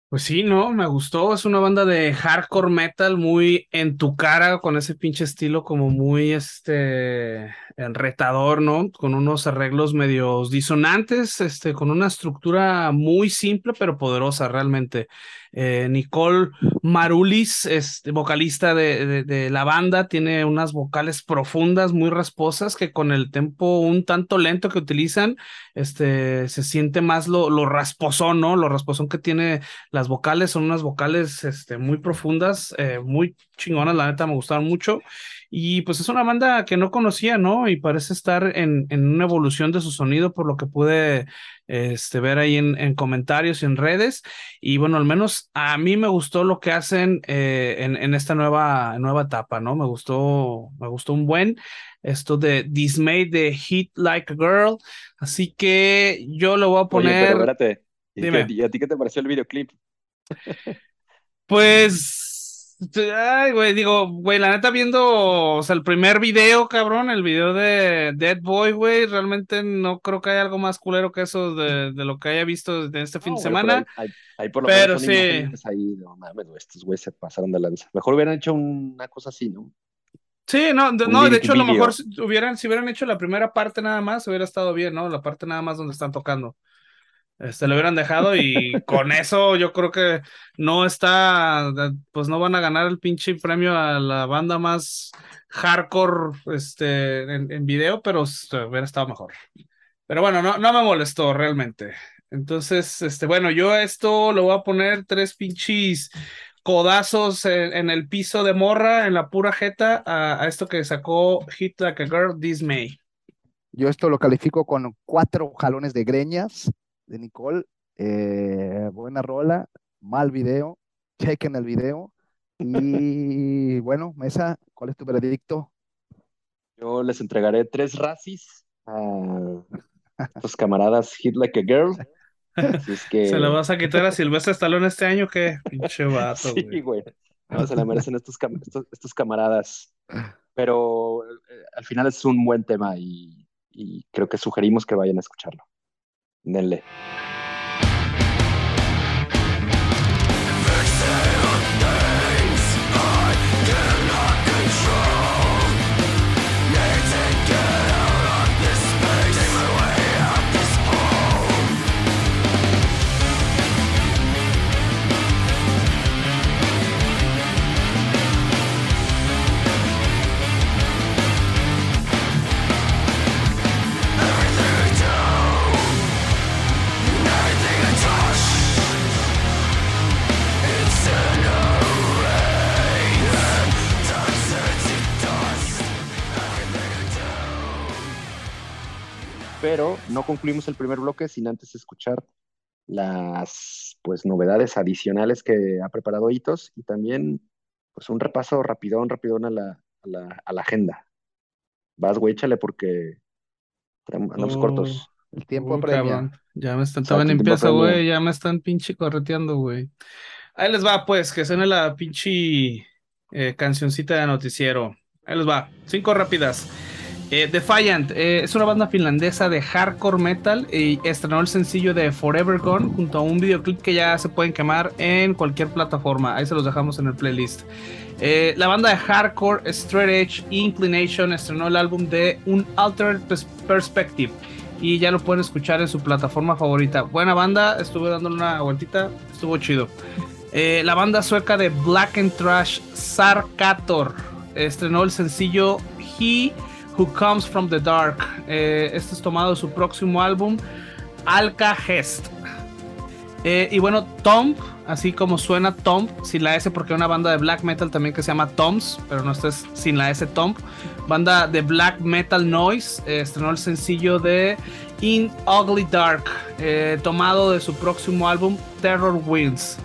Pues sí, no, me gustó. Es una banda de hardcore metal muy en tu cara, con ese pinche estilo como muy este retador, ¿no? Con unos arreglos medios disonantes, este, con una estructura muy simple pero poderosa realmente. Eh, Nicole Marulis, este, vocalista de, de, la banda, tiene unas vocales profundas, muy rasposas, que con el tempo un tanto lento que utilizan, este, se siente más lo, lo rasposón, ¿no? Lo rasposón que tiene las vocales, son unas vocales este, muy profundas, eh, muy chingonas, la neta me gustaron mucho. Y pues es una banda que no conocía, ¿no? Y parece estar en, en una evolución de su sonido, por lo que pude este, ver ahí en, en, comentarios y en redes. Y bueno, al menos a mí me gustó lo que hacen eh, en, en, esta nueva, nueva etapa, ¿no? Me gustó, me gustó un buen esto de Dismay de Hit Like a Girl. Así que yo lo voy a poner. Oye, espérate. ¿Y, a ti qué te pareció el videoclip? Pues Ay, güey, digo, güey, la neta viendo, o sea, el primer video, cabrón, el video de Dead Boy, güey, realmente no creo que haya algo más culero que eso de, de lo que haya visto de este fin de semana. Hay, por lo pero sí. Ahí, no mames, estos güeyes se pasaron de lanza. Mejor hubieran hecho una cosa así, ¿no? Sí, no, de, no, de hecho, a lo mejor si hubieran, si hubieran hecho la primera parte nada más, hubiera estado bien, ¿no? La parte nada más donde están tocando. Este, lo hubieran dejado y (laughs) con eso yo creo que no está, pues no van a ganar el pinche premio a la banda más hardcore este, en, video, pero hubiera estado mejor. Pero bueno, no, no me molestó realmente. Entonces, este, bueno, yo a esto lo voy a poner tres pinches codazos en, el piso de morra, en la pura jeta, a, a, esto que sacó Hit Like a Girl This May. Yo esto lo califico con cuatro jalones de greñas de Nicole. Eh, buena rola, mal video, chequen el video. Y (laughs) bueno, Mesa, ¿cuál es tu veredicto? Yo les entregaré tres racis a tus camaradas Hit Like a Girl. que... ¿Se lo vas a quitar a Silvestre Stallone este año? ¿Qué? Pinche vato, Sí, güey. No, se la merecen estos, estos, camaradas. Pero eh, al final es un buen tema y, y creo que sugerimos que vayan a escucharlo. nelle pero no concluimos el primer bloque sin antes escuchar las pues novedades adicionales que ha preparado Hitos y también pues un repaso rapidón, rapidón a la, a la, a la agenda. Vas, güey, échale porque andamos oh, cortos. El tiempo apremia. Ya me están, estaban en güey, ya me están pinche correteando, güey. Ahí les va, pues, que suene la pinche eh, cancioncita de noticiero. Ahí les va, cinco rápidas. Eh, Defiant eh, es una banda finlandesa de hardcore metal y estrenó el sencillo de Forever Gone junto a un videoclip que ya se pueden quemar en cualquier plataforma. Ahí se los dejamos en el playlist. Eh, la banda de hardcore Straight Edge Inclination estrenó el álbum de Un Altered Perspective y ya lo pueden escuchar en su plataforma favorita. Buena banda, estuve dándole una vueltita, estuvo chido. la banda sueca de Black and Trash Sarkator estrenó el sencillo He Who Comes from the Dark. Eh, este es tomado de su próximo álbum, Alka Hest. Eh, y bueno, Tom, así como suena Tom, sin la S, porque hay una banda de black metal también que se llama Toms, pero no estés sin la S, Tom. Banda de black metal noise, eh, estrenó el sencillo de In Ugly Dark, tomado de su próximo álbum, Terror Winds.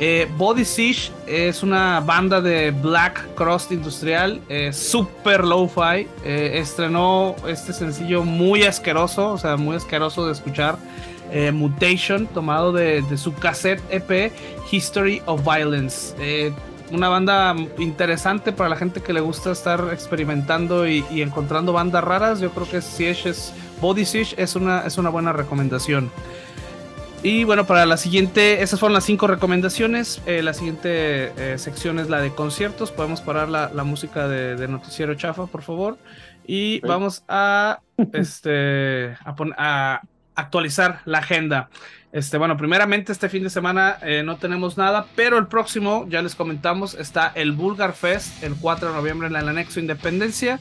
Eh, Body Siege es una banda de black crust industrial, eh, super low-fi. Eh, estrenó este sencillo muy asqueroso, o sea, muy asqueroso de escuchar. Mutation, tomado de, su cassette EP History of Violence. una banda interesante para la gente que le gusta estar experimentando y, encontrando bandas raras. Yo creo que Siege es, Body Siege es una, es una buena recomendación. Y bueno, para la siguiente, esas fueron las cinco recomendaciones. Eh, la siguiente eh, sección es la de conciertos. Podemos parar la, la música de, de, Noticiero Chafa, por favor. Y vamos a, (laughs) este, a, a, actualizar la agenda. Este, bueno, primeramente este fin de semana eh, no tenemos nada, pero el próximo, ya les comentamos, está el Bulgar Fest el 4 de noviembre en el anexo Independencia.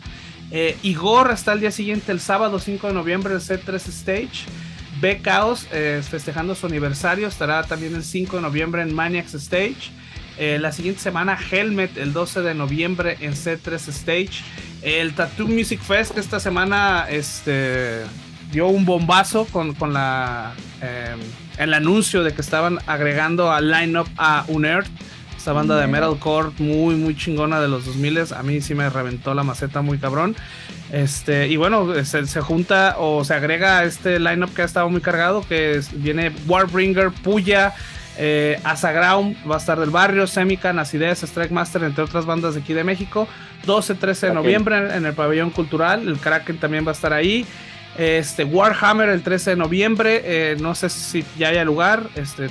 Igor está el día siguiente, el sábado 5 de noviembre, el C3 Stage. B Chaos eh, festejando su aniversario. Estará también el 5 de noviembre en Maniacs Stage. Eh, la siguiente semana Helmet el 12 de noviembre en C3 Stage. El Tattoo Music Fest que esta semana este, dio un bombazo con, con la, em, el anuncio de que estaban agregando al lineup a Unearth. Esta banda de metalcore muy muy chingona de los 2000 a mí sí me reventó la maceta muy cabrón. Este, y bueno, se, junta o se agrega a este lineup que ha estado muy cargado, que viene Warbringer, Puya, eh, Asaground, va a estar del barrio, Semica, Nacides, Strike Master, entre otras bandas de aquí de México. 12-13 de noviembre en, el pabellón cultural, el Kraken también va a estar ahí. Este, Warhammer el 13 de noviembre, eh, no sé si ya haya lugar, este,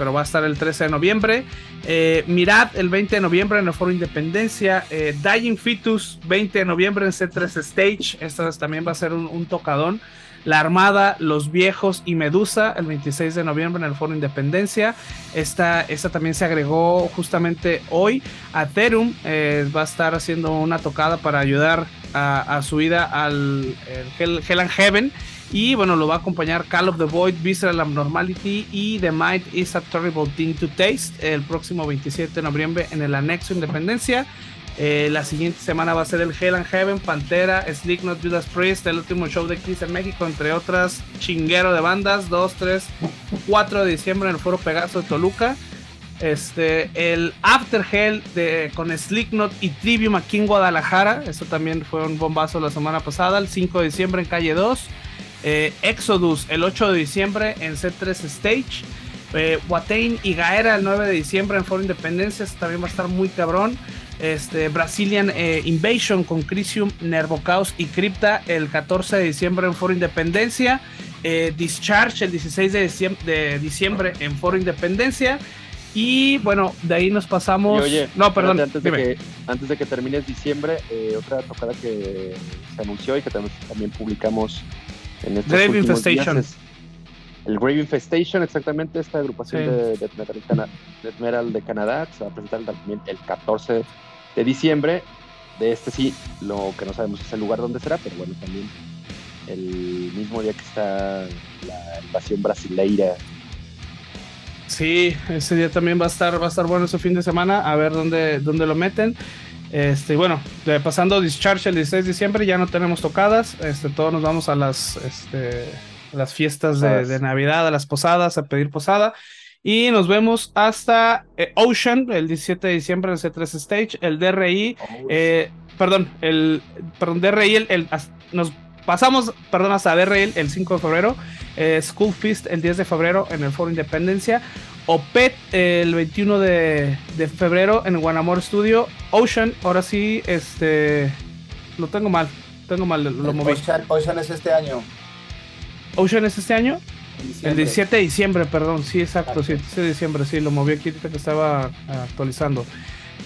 pero va a estar el 13 de noviembre. Eh, Mirad el 20 de noviembre en el Foro Independencia. Eh, Dying Fetus 20 de noviembre en C3 Stage. Esta también va a ser un, tocadón. La Armada, Los Viejos y Medusa el 26 de noviembre en el Foro Independencia. Esta, esta también se agregó justamente hoy. Atherum eh, va a estar haciendo una tocada para ayudar a, su ida al Hell, Hell and Heaven. Y bueno, lo va a acompañar Call of the Void, Visceral Abnormality y The Might is a Terrible Thing to Taste el próximo 27 de noviembre en el anexo Independencia. Eh, la siguiente semana va a ser el Hell and Heaven, Pantera, Slipknot, Judas Priest, el último show de Kiss en México, entre otras, chinguero de bandas, 2, 3, 4 de diciembre en el Foro Pegaso de Toluca. Este, el After Hell de, con Slipknot y Trivium aquí en Guadalajara, eso también fue un bombazo la semana pasada, el 5 de diciembre en Calle 2. Eh, Exodus el 8 de diciembre en C3 Stage. Eh, Watain y Gaera el 9 de diciembre en Foro Independencia. también va a estar muy cabrón. Este, Brazilian eh, Invasion con Crisium, Nervocaus y Crypta el 14 de diciembre en Foro Independencia. Discharge el 16 de diciembre, en Foro Independencia. Y bueno, de ahí nos pasamos. no, perdón. Antes de, que, antes de que termine diciembre, otra tocada que se anunció y que también publicamos Grave Infestation. el Grave Infestation, exactamente, esta agrupación de, de, metal de Canadá, se va a presentar también el 14 de diciembre. De este sí, lo que no sabemos es el lugar donde será, pero bueno, también el mismo día que está la invasión brasileira. Sí, ese día también va a estar, va a estar bueno ese fin de semana, a ver dónde, dónde lo meten. Este, bueno, pasando Discharge el 16 de diciembre, ya no tenemos tocadas. Este, todos nos vamos a las, este, las fiestas de, Navidad, a las posadas, a pedir posada. Y nos vemos hasta eh, Ocean el 17 de diciembre en C3 Stage. El DRI, eh, perdón, el perdón, DRI, el, nos pasamos, perdón, hasta DRI el, 5 de febrero. Eh, School Feast el 10 de febrero en el Foro Independencia. OPET el 21 de, febrero en Guanamor Studio. Ocean, ahora sí, este. Lo tengo mal. Tengo mal, lo moví. Ocean, es este año. Ocean es este año. El 17 de diciembre, perdón, sí, exacto, sí, 17 de diciembre, sí, lo moví aquí que estaba actualizando.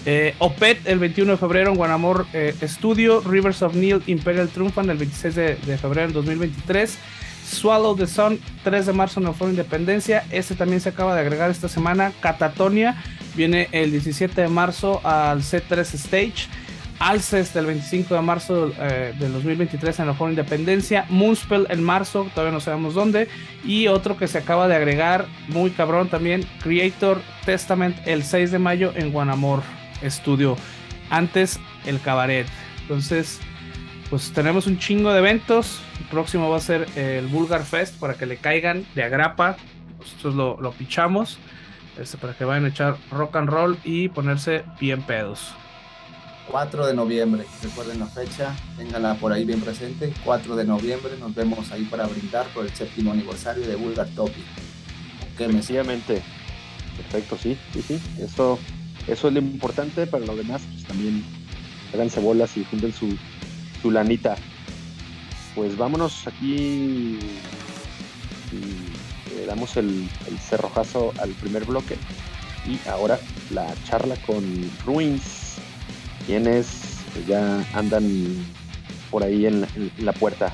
Eh, OPET el 21 de febrero en Guanamor eh, Studio, Rivers of Neil Imperial Triumphant el 26 de, de febrero en 2023. Swallow the Sun, 3 de marzo en el Foro Independencia. Este también se acaba de agregar esta semana. Catatonia viene el 17 de marzo al C3 Stage. Alcest el 25 de marzo eh, del 2023 en el Foro Independencia. Moonspell en marzo, todavía no sabemos dónde. Y otro que se acaba de agregar, muy cabrón también, Creator Testament el 6 de mayo en Guanamor Studio. Antes el Cabaret. Entonces, pues tenemos un chingo de eventos. El próximo va a ser el Bulgar Fest para que le caigan de agrapa. Nosotros lo, lo pichamos este, para que vayan a echar rock and roll y ponerse bien pedos. 4 de noviembre, recuerden la fecha, ténganla por ahí bien presente. 4 de noviembre nos vemos ahí para brindar por el séptimo aniversario de Bulgar Topic. Que Sencillamente. Perfecto, sí, sí, sí. Eso, eso es lo importante. Para lo demás, pues también háganse bolas y junten su, su lanita. Pues vámonos aquí Le damos el, el cerrojazo al primer bloque y ahora la charla con Ruins, quienes ya andan por ahí en, en la puerta.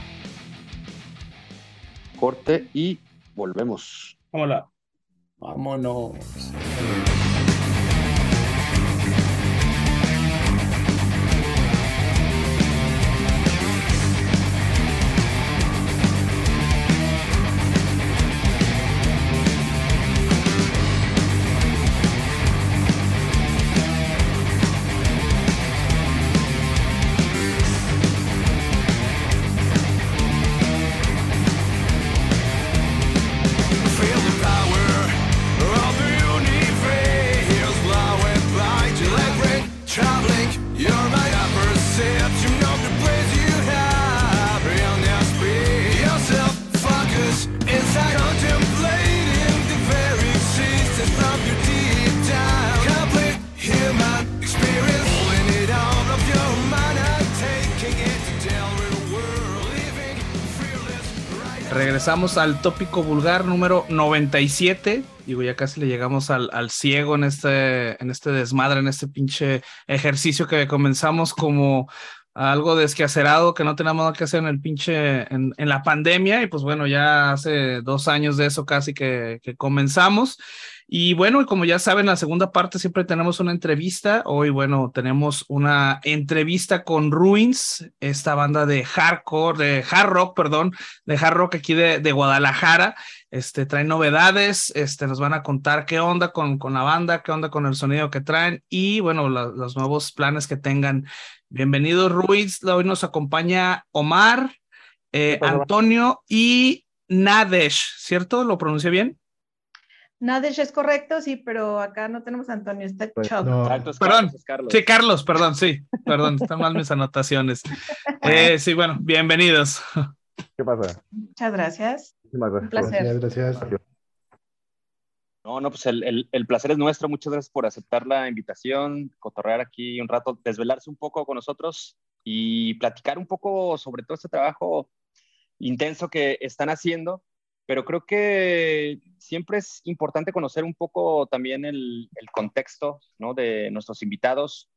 Corte y volvemos. Hola. Vámonos. Regresamos al tópico vulgar número 97. Digo, ya casi le llegamos al, ciego en este, en este desmadre, en este pinche ejercicio que comenzamos como algo desquacerado que no teníamos nada que hacer en el pinche, en, la pandemia. Y pues bueno, ya hace dos años de eso casi que comenzamos. Y bueno, y como ya saben, la segunda parte siempre tenemos una entrevista. Hoy, bueno, tenemos una entrevista con Ruins, esta banda de hardcore, de hard rock, perdón, de hard rock aquí de, de Guadalajara. Este, traen novedades, este, nos van a contar qué onda con, con la banda, qué onda con el sonido que traen y bueno, la- los nuevos planes que tengan. Bienvenidos, Ruiz. Hoy nos acompaña Omar, eh? Antonio y Nadesh, ¿cierto? ¿Lo pronuncié bien? Nadesh es correcto, sí, pero acá no tenemos a Antonio, está Pues, Chuck. no. Perdón. Carlos, es Carlos. Sí, Carlos, perdón, sí, perdón, están mal mis anotaciones. (laughs) Eh, sí, bueno, bienvenidos. ¿Qué pasa? Muchas gracias. Muchísimas Un placer. Gracias, gracias. No, no, pues el, el- el placer es nuestro. Muchas gracias por aceptar la invitación, cotorrear aquí un rato, desvelarse un poco con nosotros y platicar un poco sobre todo este trabajo intenso que están haciendo. Pero creo que siempre es importante conocer un poco también el, el contexto ¿no? de nuestros invitados,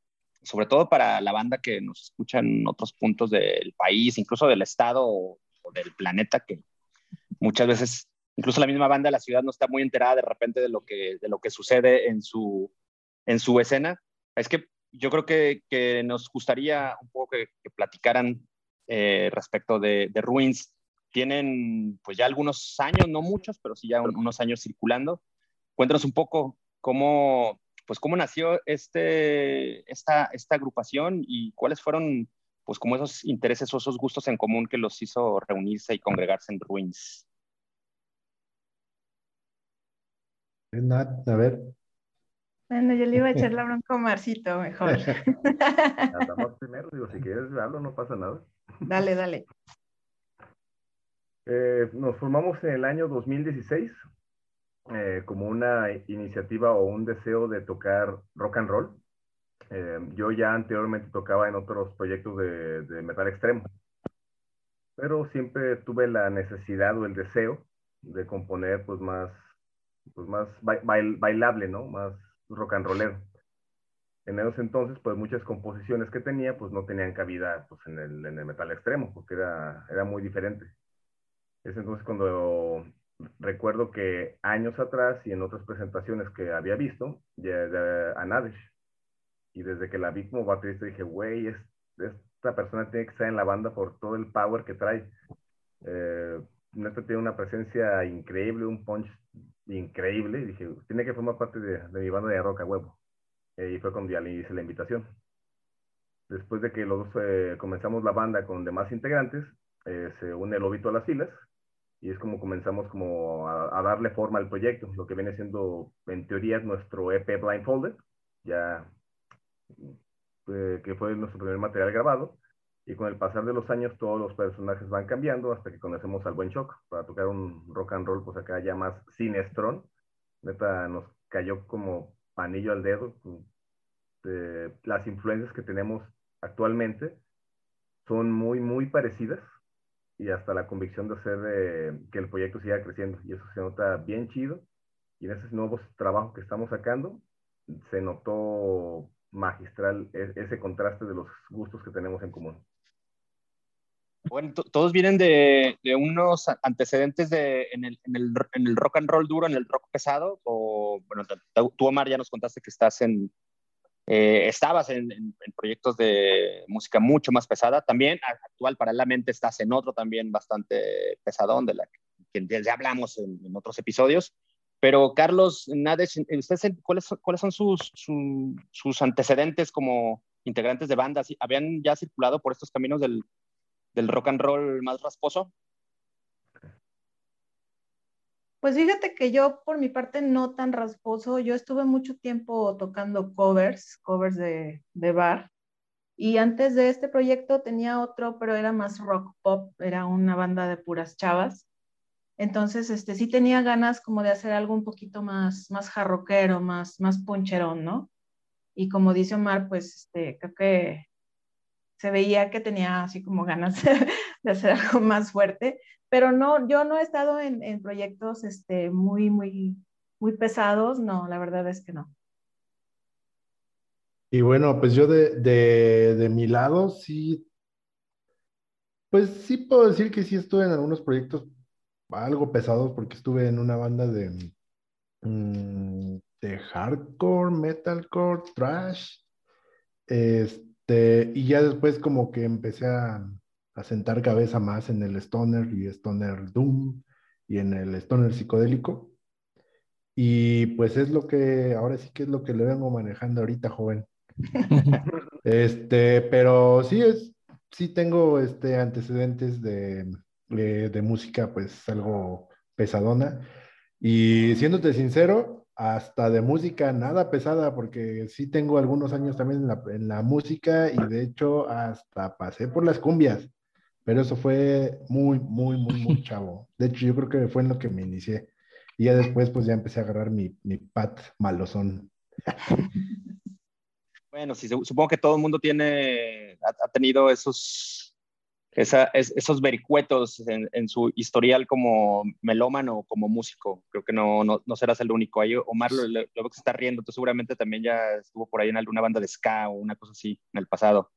sobre todo para la banda que nos escucha en otros puntos del país, incluso del estado o, o del planeta, que muchas veces incluso la misma banda de la ciudad no está muy enterada de repente de lo que, de lo que sucede en su, en su escena. Es que yo creo que, que nos gustaría un poco que, que platicaran eh, respecto de, de Ruins. Tienen pues ya algunos años, no muchos, pero sí ya un- unos años circulando. Cuéntanos un poco cómo, pues cómo nació este, esta, esta agrupación y cuáles fueron pues como esos intereses o esos gustos en común que los hizo reunirse y congregarse en Ruins. Nat, a ver. Bueno, yo le iba a echar la (laughs) bronca a Marcito mejor. (laughs) (laughs) Hablamos primero, digo, si quieres hablo, no pasa nada. Dale, dale. Eh, nos formamos en el año 2016 eh, como una iniciativa o un deseo de tocar rock and roll. Eh, yo ya anteriormente tocaba en otros proyectos de, de metal extremo, pero siempre tuve la necesidad o el deseo de componer pues más, pues más ba- bail- bailable, ¿no? Más rock and rollero. En esos entonces, pues muchas composiciones que tenía, pues no tenían cabida pues, en, el, en el metal extremo, porque era, era muy diferente. Es entonces cuando recuerdo que años atrás y en otras presentaciones que había visto ya, ya, a Nadesh, y desde que la vi como baterista dije, güey, es, esta persona tiene que estar en la banda por todo el power que trae. Eh, tiene una presencia increíble, un punch increíble, y dije, tiene que formar parte de, de mi banda de rock huevo. Eh, y fue cuando ya le hice la invitación. Después de que los eh, comenzamos la banda con demás integrantes, eh, se une el Lobito a las filas y es como comenzamos como a, darle forma al proyecto, lo que viene siendo en teoría nuestro EP Blindfolded, ya eh, que fue nuestro primer material grabado y con el pasar de los años todos los personajes van cambiando hasta que conocemos al buen Shock para tocar un rock and roll pues acá ya más sinestrón, neta nos cayó como anillo al dedo, eh, las influencias que tenemos actualmente son muy muy parecidas y hasta la convicción de hacer eh, que el proyecto siga creciendo. Y eso se nota bien chido. Y en esos nuevos trabajos que estamos sacando, se notó magistral e- ese contraste de los gustos que tenemos en común. Bueno, to- todos vienen de, de unos antecedentes de, en, el, en, el, en el rock and roll duro, en el rock pesado, o bueno, tú Omar ya nos contaste que estás en, eh, estabas en, proyectos de música mucho más pesada, también actual paralelamente estás en otro también bastante pesadón, de la que ya, hablamos en, otros episodios, pero Carlos Nades, ¿ustedes cuáles, son- sus antecedentes como integrantes de bandas? ¿Habían ya circulado por estos caminos del, del rock and roll más rasposo? Pues fíjate que yo por mi parte no tan rasposo, yo estuve mucho tiempo tocando covers, covers de, bar, y antes de este proyecto tenía otro, pero era más rock pop, era una banda de puras chavas. Entonces, este, sí tenía ganas como de hacer algo un poquito más, más jarroquero, más, más poncherón, ¿no? Y como dice Omar, pues este, creo que se veía que tenía así como ganas (laughs) de hacer algo más fuerte, pero no, yo no he estado en, en proyectos este, muy, muy, muy pesados, no, la verdad es que no. Y bueno, pues yo de, de, de mi lado sí, pues sí puedo decir que sí estuve en algunos proyectos algo pesados porque estuve en una banda de, mm, de hardcore, metalcore, trash, este, y ya después como que empecé a, a sentar cabeza más en el stoner y stoner doom y en el stoner psicodélico. Y pues es lo que, ahora sí que es lo que le vengo manejando ahorita, joven. (laughs) Este, pero sí es, sí tengo este antecedentes de, de, de música, pues algo pesadona. Y siéndote sincero, hasta de música nada pesada, porque sí tengo algunos años también en la, en la música y de hecho hasta pasé por las cumbias, pero eso fue muy, muy, muy, muy (laughs) chavo. De hecho, yo creo que fue en lo que me inicié. Y ya después, pues ya empecé a agarrar mi, mi pat malosón. (laughs) Bueno, sí, su- supongo que todo el mundo tiene, ha, ha tenido esos, esa- es- esos vericuetos en, en su historial como melómano o como músico. Creo que no, no, no serás el único. Ahí Omar lo, lo- que se está riendo, tú seguramente también ya estuvo por ahí en alguna banda de ska o una cosa así en el pasado.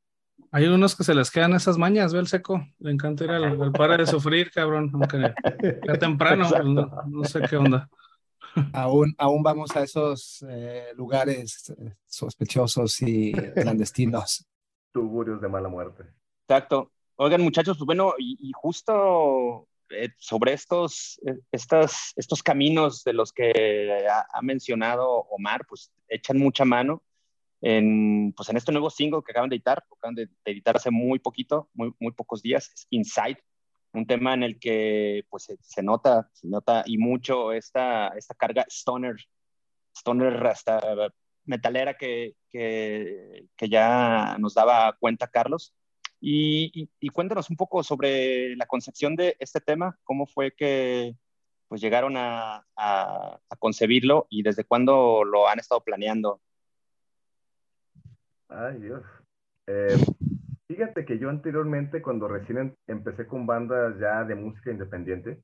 Hay unos que se les quedan esas mañas, ve el seco. Le encanta ir al, al para de sufrir, cabrón. Aunque ya temprano, pues, no, no sé qué onda. Aún, aún vamos a esos eh, lugares eh, sospechosos y clandestinos. (laughs) Tugurios de mala muerte. Exacto. Oigan, muchachos, pues bueno, y, y justo eh, sobre estos, eh, estas, estos caminos de los que ha, ha mencionado Omar, pues echan mucha mano en, pues en este nuevo single que acaban de editar, acaban de, editar hace muy poquito, muy, muy pocos días, es Inside, un tema en el que pues se, nota, se nota y mucho esta, esta carga stoner, stoner hasta metalera que, que, ya nos daba cuenta Carlos. Y, y, cuéntanos un poco sobre la concepción de este tema, cómo fue que pues llegaron a concebirlo y desde cuándo lo han estado planeando. Ay, Dios. Eh, fíjate que yo anteriormente, cuando recién em empecé con bandas ya de música independiente,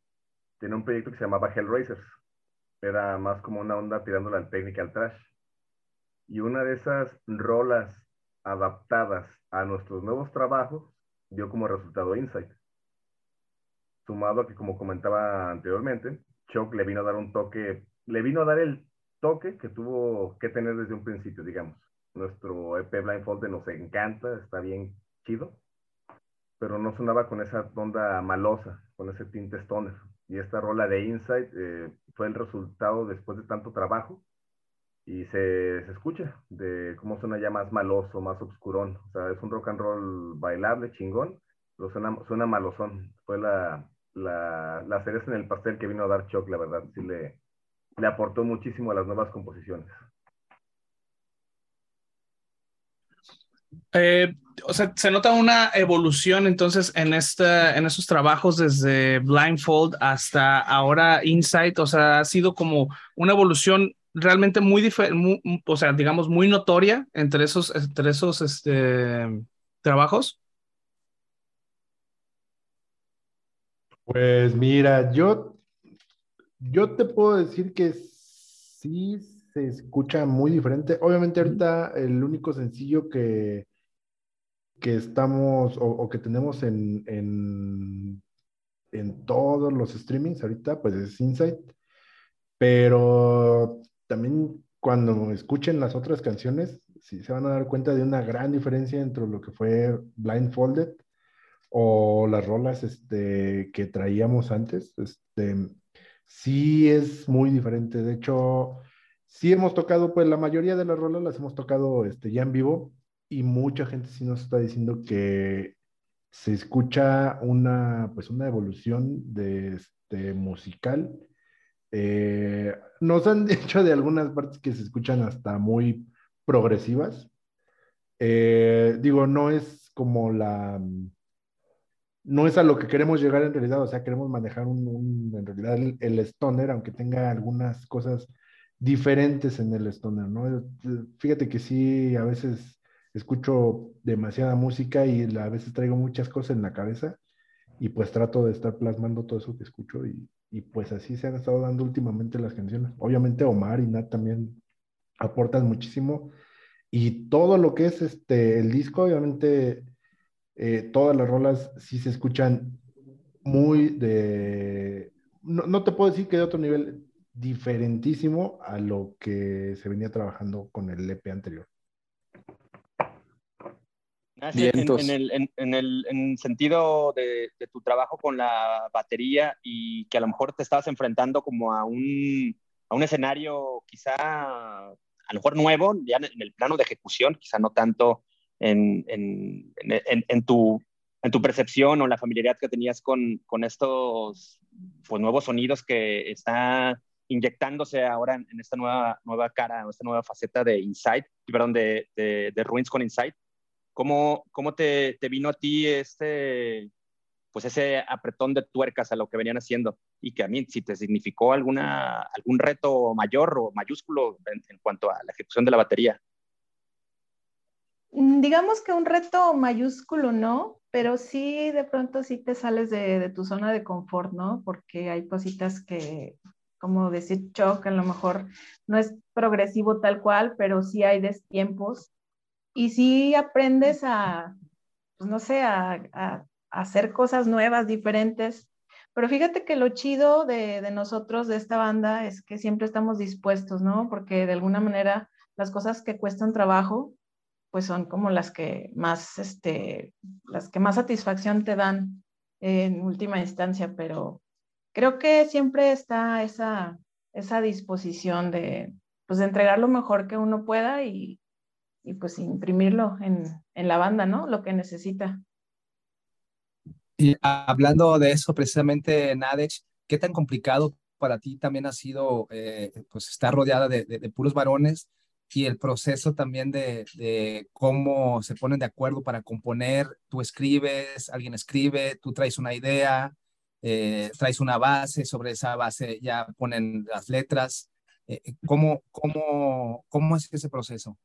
tenía un proyecto que se llamaba Hellraisers. Era más como una onda tirándole al técnica al trash. Y una de esas rolas adaptadas a nuestros nuevos trabajos dio como resultado Insight. Sumado a que, como comentaba anteriormente, Chuck le vino a dar un toque, le vino a dar el toque que tuvo que tener desde un principio, digamos. Nuestro EP Blindfolded nos encanta, está bien chido, pero no sonaba con esa onda malosa, con ese tinte stoner. Y esta rola de Insight eh, fue el resultado después de tanto trabajo y se, se, escucha de cómo suena ya más maloso, más obscurón. O sea, es un rock and roll bailable, chingón, pero suena, suena malosón. Fue la, la, la cereza en el pastel que vino a dar Chuck, la verdad. Sí le, le aportó muchísimo a las nuevas composiciones. Eh, o sea, se nota una evolución entonces en, esta, en esos trabajos desde Blindfold hasta ahora Insight, o sea, ha sido como una evolución realmente muy diferente, o sea, digamos, muy notoria entre esos, entre esos este, trabajos. Pues mira, yo, yo te puedo decir que sí se escucha muy diferente. Obviamente ahorita el único sencillo que, que estamos o, o que tenemos en, en, en todos los streamings ahorita, pues es Insight. Pero también cuando escuchen las otras canciones, sí se van a dar cuenta de una gran diferencia entre lo que fue Blindfolded o las rolas este, que traíamos antes. Este, sí es muy diferente. De hecho, sí hemos tocado, pues la mayoría de las rolas las hemos tocado este, ya en vivo y mucha gente sí nos está diciendo que se escucha una, pues una evolución de este, musical. Eh, nos han (laughs) dicho de algunas partes que se escuchan hasta muy progresivas. Eh, digo, no es como la, no es a lo que queremos llegar en realidad, o sea, queremos manejar un, en realidad el, el stoner, aunque tenga algunas cosas diferentes en el stoner, ¿no? Eh, Fíjate que sí, a veces escucho demasiada música y a veces traigo muchas cosas en la cabeza y pues trato de estar plasmando todo eso que escucho y, y pues así se han estado dando últimamente las canciones. Obviamente Omar y Nat también aportan muchísimo y todo lo que es este, el disco, obviamente eh, todas las rolas sí se escuchan muy de, no, no te puedo decir que de otro nivel, diferentísimo a lo que se venía trabajando con el EP anterior. Ah, sí, en, en el, en, en el en sentido de, de tu trabajo con la batería y que a lo mejor te estabas enfrentando como a un, a un escenario quizá a lo mejor nuevo, ya en, el plano de ejecución, quizá no tanto en, en, en, en tu, en tu percepción o la familiaridad que tenías con, con estos pues, nuevos sonidos que está inyectándose ahora en, en esta nueva, nueva cara, esta nueva faceta de Insight, perdón, de, de, Ruins con Insight. ¿Cómo, cómo te, vino a ti este, pues ese apretón de tuercas a lo que venían haciendo? Y que a mí, si te significó alguna, algún reto mayor o mayúsculo en, en cuanto a la ejecución de la batería. Mm, Digamos que un reto mayúsculo no, pero sí de pronto sí te sales de, de tu zona de confort, ¿no? Porque hay cositas que, como decir shock, a lo mejor no es progresivo tal cual, pero sí hay destiempos y sí aprendes a, pues no sé, a, hacer cosas nuevas, diferentes. Pero fíjate que lo chido de, de, nosotros, de esta banda, es que siempre estamos dispuestos, ¿no? Porque de alguna manera las cosas que cuestan trabajo, pues son como las que más, este, las que más satisfacción te dan en última instancia, pero creo que siempre está esa, esa disposición de, pues, de entregar lo mejor que uno pueda y, y pues imprimirlo en, en, la banda, ¿no? Lo que necesita. Y hablando de eso, precisamente, Nadech, ¿qué tan complicado para ti también ha sido eh, pues estar rodeada de, de, de, puros varones y el proceso también de, de, cómo se ponen de acuerdo para componer? Tú escribes, alguien escribe, tú traes una idea, eh, traes una base, sobre esa base ya ponen las letras. Eh, ¿cómo, cómo, ¿Cómo es ese proceso?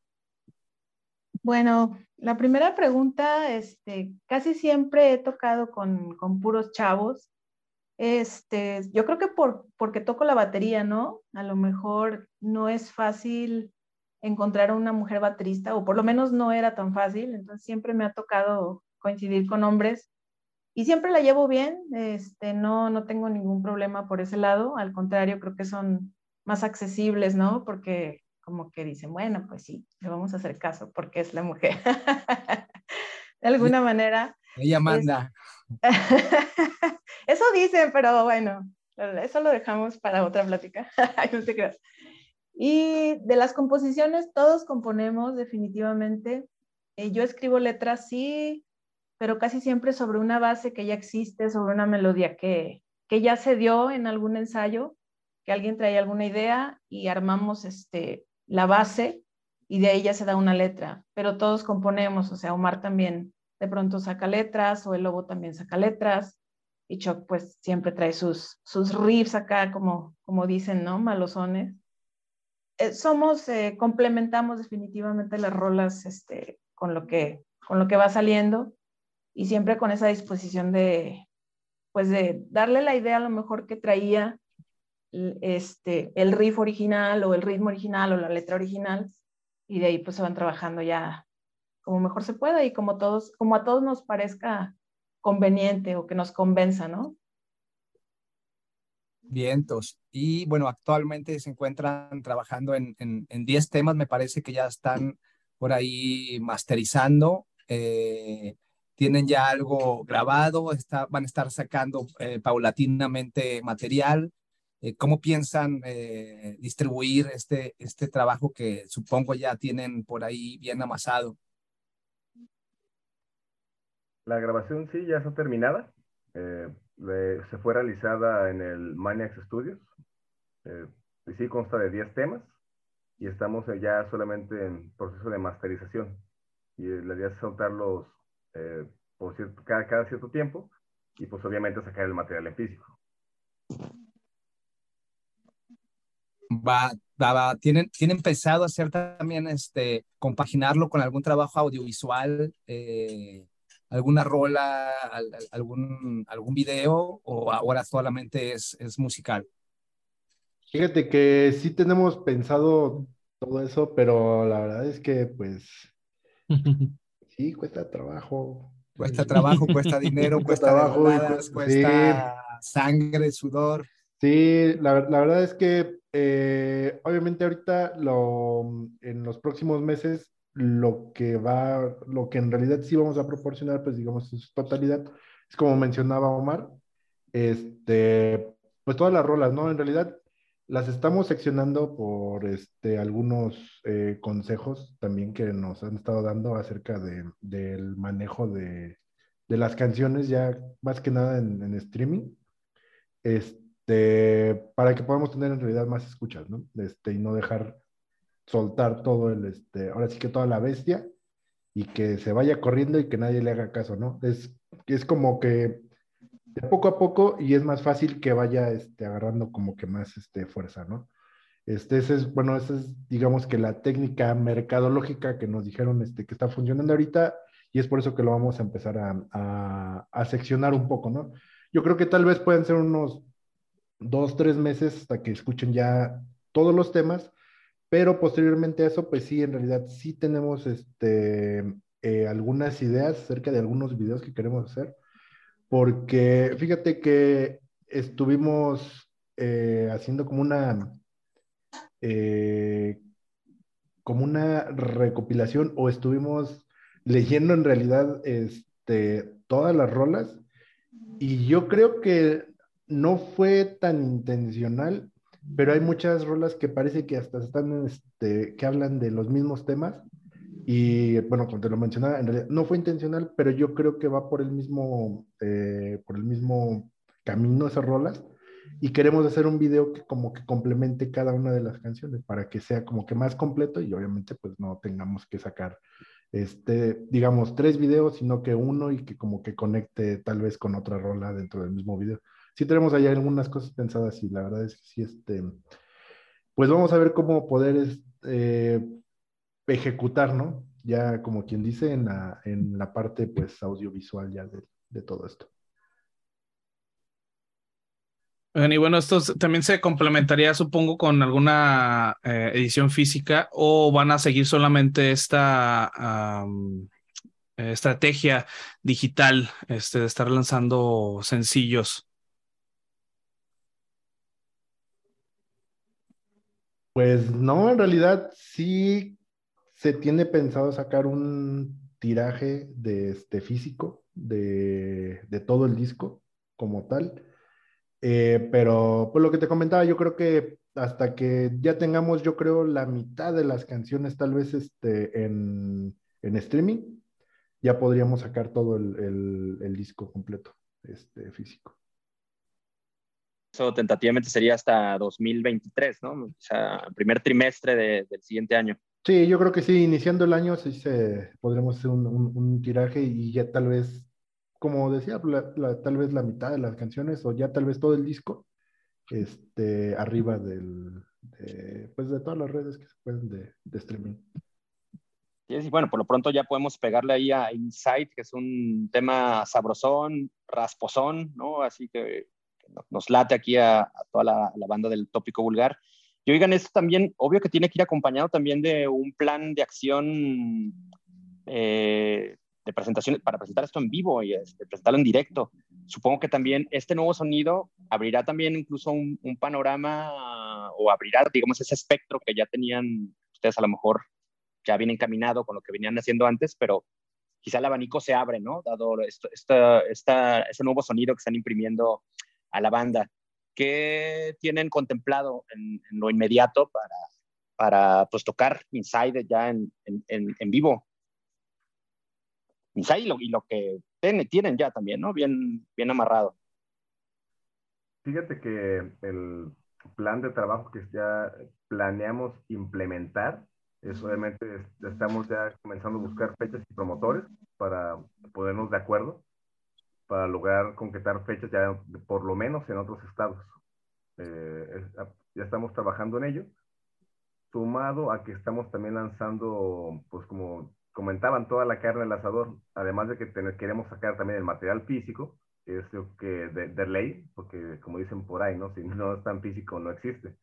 Bueno, la primera pregunta, este, casi siempre he tocado con, con puros chavos. Este, yo creo que por, porque toco la batería, ¿no? A lo mejor no es fácil encontrar a una mujer baterista, o por lo menos no era tan fácil, entonces siempre me ha tocado coincidir con hombres y siempre la llevo bien, este, no, no tengo ningún problema por ese lado, al contrario, creo que son más accesibles, ¿no? Porque como que dicen, bueno, pues sí, le vamos a hacer caso porque es la mujer. (laughs) de alguna manera. Ella manda. Es... (laughs) eso dicen, pero bueno, eso lo dejamos para otra plática. (laughs) no te creas. Y de las composiciones, todos componemos definitivamente. Eh, yo escribo letras, sí, pero casi siempre sobre una base que ya existe, sobre una melodía que, que ya se dio en algún ensayo, que alguien trae alguna idea y armamos este, la base y de ahí ya se da una letra, pero todos componemos, o sea, Omar también de pronto saca letras o el lobo también saca letras y Choc pues siempre trae sus, sus riffs acá, como, como dicen, ¿no? Malosones. Eh, somos, eh, complementamos definitivamente las rolas este, con, lo que, con lo que va saliendo y siempre con esa disposición de, pues de darle la idea a lo mejor que traía este, el riff original o el ritmo original o la letra original y de ahí pues se van trabajando ya como mejor se pueda y como todos, como a todos nos parezca conveniente o que nos convenza, ¿no? Vientos. Y bueno, actualmente se encuentran trabajando en, en, en 10 temas, me parece que ya están por ahí masterizando. eh, tienen ya algo grabado, está, van a estar sacando eh, paulatinamente material. Eh, ¿Cómo piensan eh, distribuir este, este trabajo que supongo ya tienen por ahí bien amasado? La grabación sí ya está terminada. Eh, se fue realizada en el Maniacs Studios. Eh, y sí consta de 10 temas y estamos ya solamente en proceso de masterización. Y la idea es soltarlos eh, por cierto, cada, cada cierto tiempo y pues obviamente sacar el material en físico. Va, va, va. ¿Tienen, ¿Tienen pensado hacer también este, compaginarlo con algún trabajo audiovisual, eh, alguna rola, al- al- algún, algún video o ahora solamente es, es musical? Fíjate que sí tenemos pensado todo eso, pero la verdad es que pues (laughs) sí, cuesta trabajo. Cuesta trabajo, cuesta (laughs) dinero, Cuesta trabajo cuesta sangre, sudor. Sí, la, la verdad es que eh, obviamente ahorita lo, en los próximos meses lo que va, lo que en realidad sí vamos a proporcionar, pues digamos en su totalidad, es como mencionaba Omar, este, pues todas las rolas, ¿no? En realidad las estamos seccionando por este, algunos eh, consejos también que nos han estado dando acerca de, del manejo de, de las canciones ya más que nada en, en streaming. Este, para que podamos tener en realidad más escuchas, ¿no? Este, y no dejar soltar todo el, este, ahora sí que toda la bestia y que se vaya corriendo y que nadie le haga caso, ¿no? Es, es como que de poco a poco y es más fácil que vaya este, agarrando como que más este, fuerza, ¿no? Este, ese es, bueno, esa es, digamos que la técnica mercadológica que nos dijeron este, que está funcionando ahorita y es por eso que lo vamos a empezar a, a, a seccionar un poco, ¿no? Yo creo que tal vez pueden ser unos dos, tres meses hasta que escuchen ya todos los temas, pero posteriormente a eso, pues sí, en realidad sí tenemos este, eh, algunas ideas acerca de algunos videos que queremos hacer, porque fíjate que estuvimos eh, haciendo como una, eh, como una recopilación o estuvimos leyendo en realidad este, todas las rolas y yo creo que no fue tan intencional, pero hay muchas rolas que parece que hasta están, este, que hablan de los mismos temas. Y bueno, como te lo mencionaba, en realidad no fue intencional, pero yo creo que va por el mismo, eh, por el mismo camino esas rolas. Y queremos hacer un video que como que complemente cada una de las canciones para que sea como que más completo y obviamente pues no tengamos que sacar este, digamos, tres videos, sino que uno y que como que conecte tal vez con otra rola dentro del mismo video. Sí tenemos ahí algunas cosas pensadas y la verdad es que sí, este, pues vamos a ver cómo poder este, ejecutar, ¿no? Ya como quien dice en la, en la parte pues audiovisual ya de, de todo esto. Y bueno, esto también se complementaría, supongo, con alguna eh, edición física o van a seguir solamente esta estrategia digital, este, de estar lanzando sencillos. Pues no, en realidad sí se tiene pensado sacar un tiraje de este físico de, de todo el disco como tal. Eh, pero pues lo que te comentaba, yo creo que hasta que ya tengamos, yo creo, la mitad de las canciones tal vez este, en, en streaming, ya podríamos sacar todo el, el- disco completo este, físico. Eso tentativamente sería hasta 2023, ¿no? O sea, primer trimestre de- del siguiente año. Sí, yo creo que sí, iniciando el año sí se, podremos hacer un, un- un tiraje y ya tal vez, como decía, la- la- tal vez la mitad de las canciones o ya tal vez todo el disco este, arriba del, de, pues de todas las redes que se pueden de, de streaming. Bueno, por lo pronto ya podemos pegarle ahí a Insight, que es un tema sabrosón, rasposón, ¿no? Así que no- nos late aquí a, a toda la, la banda del tópico vulgar. Y oigan, esto también, obvio que tiene que ir acompañado también de un plan de acción eh, de presentación, para presentar esto en vivo y este, presentarlo en directo. Supongo que también este nuevo sonido abrirá también incluso un, un panorama o abrirá, digamos, ese espectro que ya tenían ustedes a lo mejor ya bien encaminado con lo que venían haciendo antes, pero quizá el abanico se abre, ¿no? Dado esto, esta, esta, ese nuevo sonido que están imprimiendo a la banda. ¿Qué tienen contemplado en, en lo inmediato para, para pues, tocar Inside ya en, en, vivo? Inside y lo, y lo que tienen, tienen ya también, ¿no? Bien, bien amarrado. Fíjate que el plan de trabajo que ya planeamos implementar es obviamente es- estamos ya comenzando a buscar fechas y promotores para ponernos de acuerdo para lograr concretar fechas ya por lo menos en otros estados. Eh, es- a- ya estamos trabajando en ello, sumado a que estamos también lanzando, pues como comentaban, toda la carne al asador, además de que queremos sacar también el material físico, es lo que de, de ley, porque como dicen por ahí, ¿no? Si no es tan físico, no existe.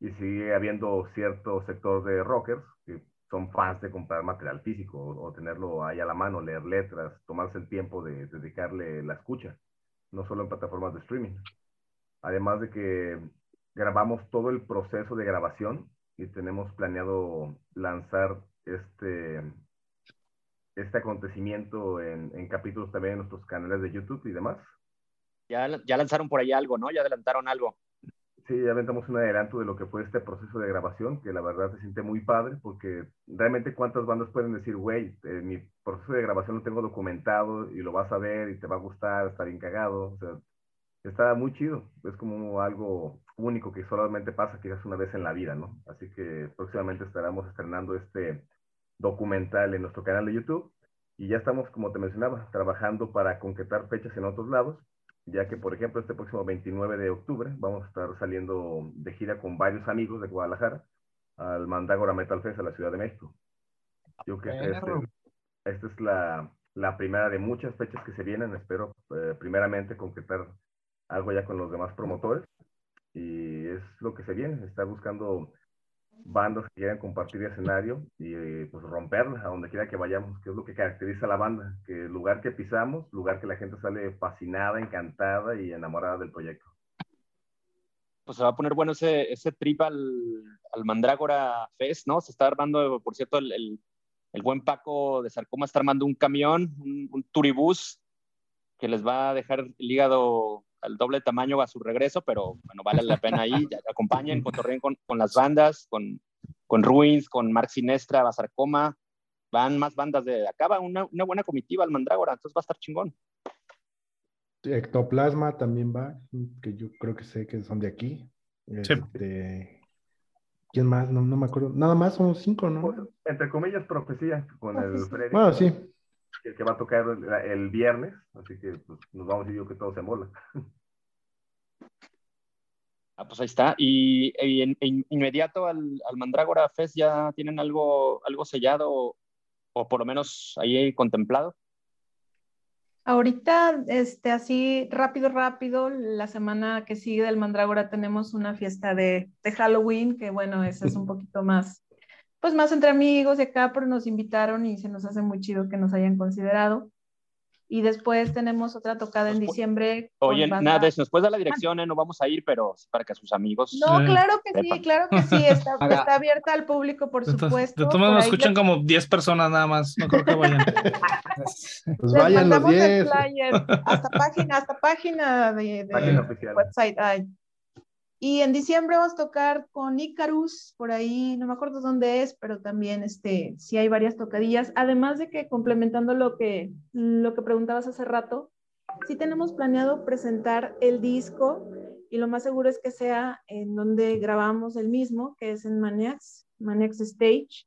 Y sigue habiendo cierto sector de rockers que son fans de comprar material físico o, tenerlo ahí a la mano, leer letras, tomarse el tiempo de dedicarle la escucha, no solo en plataformas de streaming. Además de que grabamos todo el proceso de grabación y tenemos planeado lanzar este, este acontecimiento en, en capítulos también en nuestros canales de YouTube y demás. Ya, ya lanzaron por ahí algo, ¿no? Ya adelantaron algo. Sí, ya aventamos un adelanto de lo que fue este proceso de grabación, que la verdad se siente muy padre, porque realmente cuántas bandas pueden decir, güey, eh, mi proceso de grabación lo tengo documentado y lo vas a ver y te va a gustar, está bien cagado, o sea, está muy chido, es como algo único que solamente pasa quizás una vez en la vida, ¿no? Así que próximamente estaremos estrenando este documental en nuestro canal de YouTube y ya estamos, como te mencionaba, trabajando para concretar fechas en otros lados ya que, por ejemplo, este próximo 29 de octubre vamos a estar saliendo de gira con varios amigos de Guadalajara al Mandrágora Metal Fest a la Ciudad de México. Yo creo que este, esta es la, la, primera de muchas fechas que se vienen. Espero eh, primeramente concretar algo ya con los demás promotores y es lo que se viene, estar buscando bandas que quieran compartir escenario y eh, pues romperla a donde quiera que vayamos, que es lo que caracteriza a la banda, que el lugar que pisamos, lugar que la gente sale fascinada, encantada y enamorada del proyecto. Pues se va a poner bueno ese, ese trip al, al Mandrágora Fest, ¿no? Se está armando, por cierto, el, el, el buen Paco de Sarcoma está armando un camión, un, un turibús que les va a dejar el hígado al doble tamaño a su regreso, pero bueno, vale la pena ahí, ya, acompañen, cotorreen con, con las bandas, con, con Ruins, con Mark Sinestra, Basarcoma, van más bandas de acá, va una, una buena comitiva al Mandrágora, entonces va a estar chingón. Ectoplasma también va, que yo creo que sé que son de aquí. Sí. Este, ¿Quién más? No, no me acuerdo. Nada más son cinco, ¿no? Entre comillas, profecía con el Freddy. Bueno, sí. Que, que va a tocar el, el, viernes, así que pues, nos vamos a decir yo que todo se mola. (laughs) Ah, pues ahí está. Y, y en, en, inmediato al, al Mandrágora Fest ya tienen algo, algo sellado o, o por lo menos ahí contemplado. Ahorita, este, así rápido, rápido, la semana que sigue del Mandrágora tenemos una fiesta de, de Halloween, que bueno, esa es un (laughs) poquito más, pues más entre amigos de acá, pero nos invitaron y se nos hace muy chido que nos hayan considerado. Y después tenemos otra tocada en diciembre. Oye, banda... nada, nos puedes dar la dirección, ¿eh? no vamos a ir, pero para que sus amigos. No, sí. claro que sí, claro que sí, está, (laughs) está abierta al público, por supuesto. De todos modos, nos escuchan les... como 10 personas nada más, no creo que vayan. (laughs) pues vayan los 10. Hasta página, hasta página de, de página website hay. Y en diciembre vamos a tocar con Icarus, por ahí, no me acuerdo dónde es, pero también este, sí hay varias tocadillas. Además de que complementando lo que, lo que preguntabas hace rato, sí tenemos planeado presentar el disco y lo más seguro es que sea en donde grabamos el mismo, que es en Maniacs, Maniacs Stage.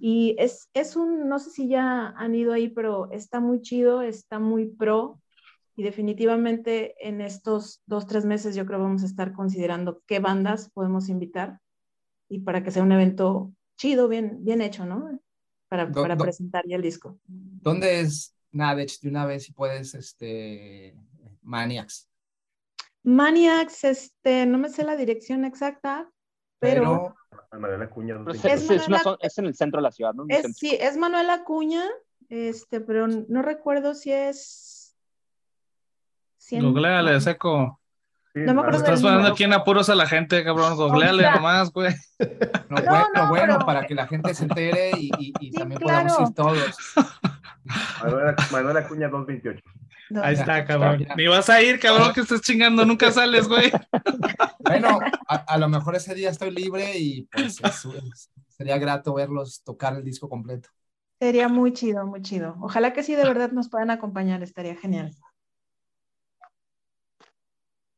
Y es, es un, no sé si ya han ido ahí, pero está muy chido, está muy pro y definitivamente en estos dos, tres meses yo creo vamos a estar considerando qué bandas podemos invitar y para que sea un evento chido, bien, bien hecho, ¿no? para, para presentar ya el disco. ¿Dónde es Nadech de una vez si puedes, este, Maniacs? Maniacs, este, no me sé la dirección exacta, pero, Pero, Manuel Acuña. Pero es, Es es- es una es en el centro de la ciudad, ¿no? Es, sí, es Manuel Acuña, este, pero no recuerdo si es... si en- Googleale, seco. Sí, No me acuerdo Estás poniendo aquí en apuros a la gente, cabrón. Googleale sea- nomás, güey. (laughs) no, No, bueno, no, bueno, pero- para que la gente se entere y, y- y Sí, también claro. podamos ir todos. (laughs) Manuel, Manuel Acuña 228. no, Ahí está, cabrón. Ni vas a ir, cabrón, que estés chingando, nunca sales, güey. (laughs) Bueno, a, a lo mejor ese día estoy libre y pues es- es- sería grato verlos tocar el disco completo. Sería muy chido, muy chido. Ojalá que sí de verdad nos puedan acompañar, estaría genial.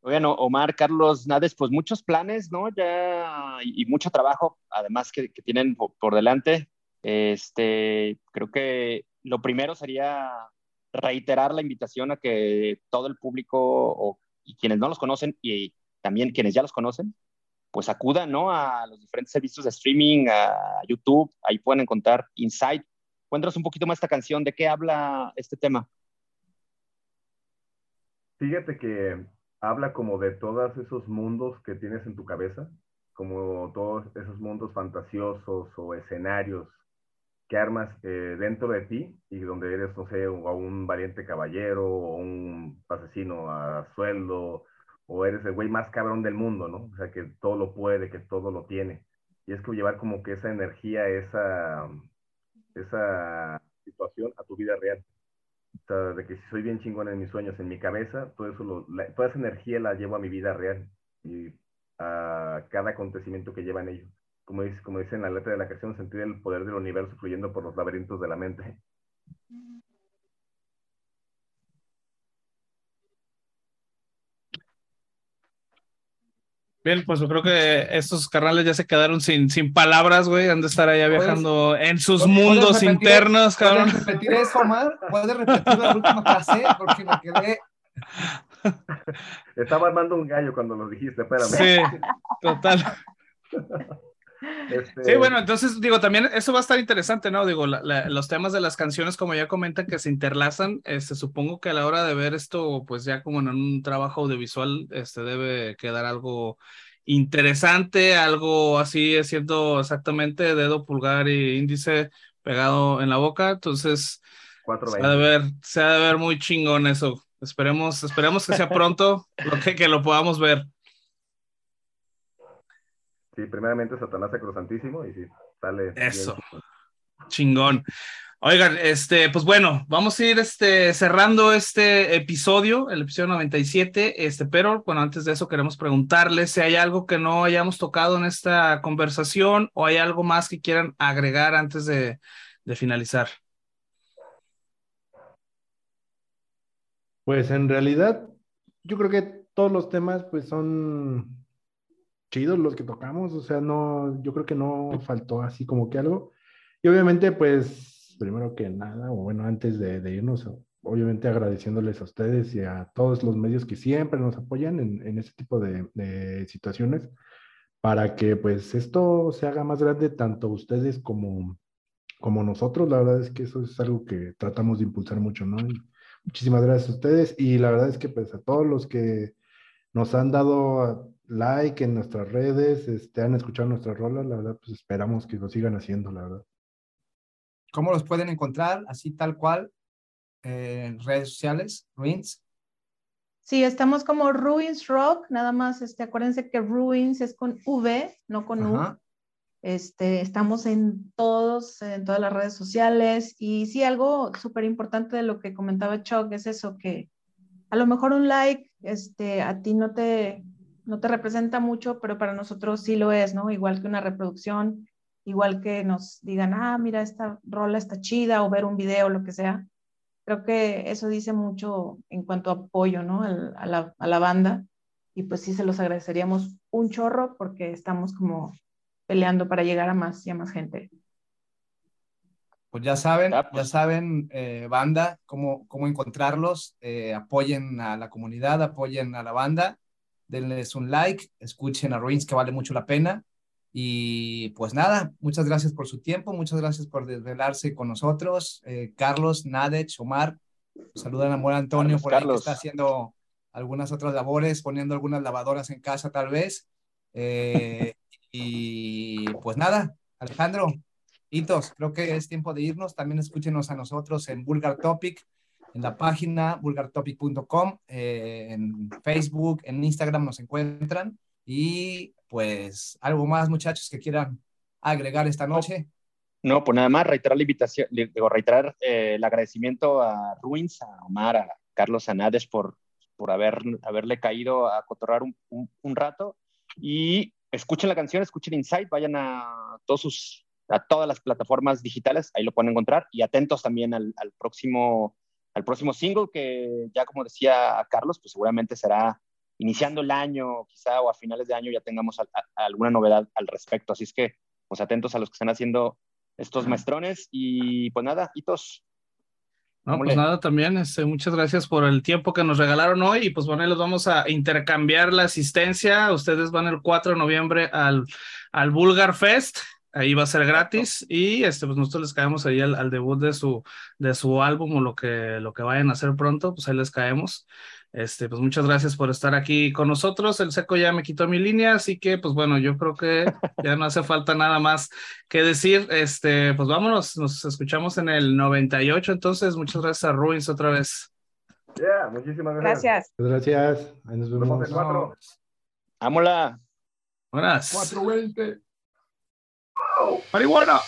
Oigan, O- Omar, Carlos, Nades, pues muchos planes, ¿no? Ya, y, mucho trabajo, además que, tienen po- por, delante. Este, creo que lo primero sería reiterar la invitación a que todo el público o, y quienes no los conocen y también quienes ya los conocen, pues acudan, ¿no? A los diferentes servicios de streaming, a YouTube, ahí pueden encontrar Insight. Cuéntanos un poquito más esta canción, ¿de qué habla este tema? Fíjate que habla como de todos esos mundos que tienes en tu cabeza, como todos esos mundos fantasiosos o escenarios que armas eh, dentro de ti y donde eres, no sé, un valiente caballero o un asesino a sueldo o eres el güey más cabrón del mundo, ¿no? O sea, que todo lo puede, que todo lo tiene. Y es que llevar como que esa energía, esa, esa situación a tu vida real. Sea, de que si soy bien chingón en mis sueños, en mi cabeza, todo eso toda esa energía la llevo a mi vida real y a cada acontecimiento que lleva en ello. Como dice, como dice en la letra de la canción, sentir el poder del universo fluyendo por los laberintos de la mente. Pues yo creo que estos carnales ya se quedaron sin, sin palabras, güey. Han de estar allá ¿Puedes- viajando en sus ¿Puedes mundos repetir- internos, cabrón. ¿Puedes repetir eso, Omar? ¿Puedes repetir la última frase? Porque me quedé... Estaba armando un gallo cuando lo dijiste, espérame. Sí, total. Este, Sí, bueno, entonces digo, también eso va a estar interesante, ¿no? Digo, la- la- los temas de las canciones, como ya comentan, que se interlazan, este, supongo que a la hora de ver esto, pues ya como en un trabajo audiovisual, este, debe quedar algo interesante, algo así, siendo exactamente dedo, pulgar y índice pegado en la boca, entonces se ha de 420. ver, se ha de ver muy chingón eso. Esperemos, esperemos que sea pronto lo que, que lo podamos ver. Sí, primeramente Satanás Sacrosantísimo y sí, sale. Eso. chingón. Chingón. Oigan, este, pues bueno, vamos a ir este, cerrando este episodio, el episodio 97, este, pero bueno, antes de eso queremos preguntarles si hay algo que no hayamos tocado en esta conversación o hay algo más que quieran agregar antes de, de finalizar. Pues en realidad, yo creo que todos los temas pues son chidos los que tocamos, o sea, no, yo creo que no faltó así como que algo. Y obviamente pues, primero que nada, o bueno, antes de, de irnos, obviamente agradeciéndoles a ustedes y a todos los medios que siempre nos apoyan en, en este tipo de, de situaciones, para que pues esto se haga más grande tanto ustedes como, como nosotros. La verdad es que eso es algo que tratamos de impulsar mucho, ¿no? Y muchísimas gracias a ustedes y la verdad es que pues a todos los que nos han dado like en nuestras redes, este, han escuchado nuestras rolas, la verdad pues esperamos que lo sigan haciendo, la verdad. ¿Cómo los pueden encontrar? Así tal cual, eh, en redes sociales, Ruins. Sí, estamos como Ruins Rock, nada más, este, acuérdense que Ruins es con V, no con U. Este, estamos en todos, en todas las redes sociales y sí, algo súper importante de lo que comentaba Chuck es eso, que a lo mejor un like este, a ti no te, no te representa mucho, pero para nosotros sí lo es, ¿no? Igual que una reproducción, igual que nos digan, ah, mira, esta rola está chida o ver un video, lo que sea. Creo que eso dice mucho en cuanto a apoyo, ¿no? Al- a, la, a la banda. Y pues sí, se los agradeceríamos un chorro porque estamos como peleando para llegar a más y a más gente. Pues ya saben, Ah, ya pues. saben, eh, banda, cómo, cómo encontrarlos. eh, apoyen a la comunidad, apoyen a la banda, denles un like, escuchen a Ruins, que vale mucho la pena. Y pues nada, muchas gracias por su tiempo, muchas gracias por desvelarse con nosotros. Eh, Carlos, Nadech, Omar, saludan a Amor Antonio Carlos, por ahí que está haciendo algunas otras labores, poniendo algunas lavadoras en casa tal vez. Eh, y pues nada, Alejandro, Hitos, creo que es tiempo de irnos. También escúchenos a nosotros en Vulgar Topic, en la página vulgartopic.com, eh, en Facebook, en Instagram nos encuentran. Y pues algo más, muchachos, que quieran agregar esta noche. No, pues nada más reiterar la invitación, digo, reiterar eh, el agradecimiento a Ruins, a Omar, a Carlos Anades por, por haber, haberle caído a cotorrar un, un- un rato. Y escuchen la canción, escuchen Insight, vayan a, todos sus, a todas las plataformas digitales, ahí lo pueden encontrar. Y atentos también al, al próximo, al próximo single, que ya como decía Carlos, pues seguramente será iniciando el año, quizá, o a finales de año ya tengamos a- a- alguna novedad al respecto. Así es que, pues atentos a los que están haciendo estos maestrones y pues nada, hitos. No, ¿Cómo pues nada, también, este, muchas gracias por el tiempo que nos regalaron hoy y pues bueno, los vamos a intercambiar la asistencia. Ustedes van el 4 de noviembre al, al Bulgar Fest, ahí va a ser gratis y este, pues nosotros les caemos ahí al, al debut de su, de su álbum o lo que, lo que vayan a hacer pronto, pues ahí les caemos. Este, pues muchas gracias por estar aquí con nosotros. El seco ya me quitó mi línea, así que pues bueno, yo creo que (laughs) ya no hace falta nada más que decir. Este, pues vámonos, nos escuchamos en el 98. Entonces, muchas gracias a Ruins otra vez. Yeah, muchísimas gracias. Gracias. Gracias. Ahí nos Nos vemos vemos. el 4. Vámonos. Buenas. 420. Wow. Marihuana.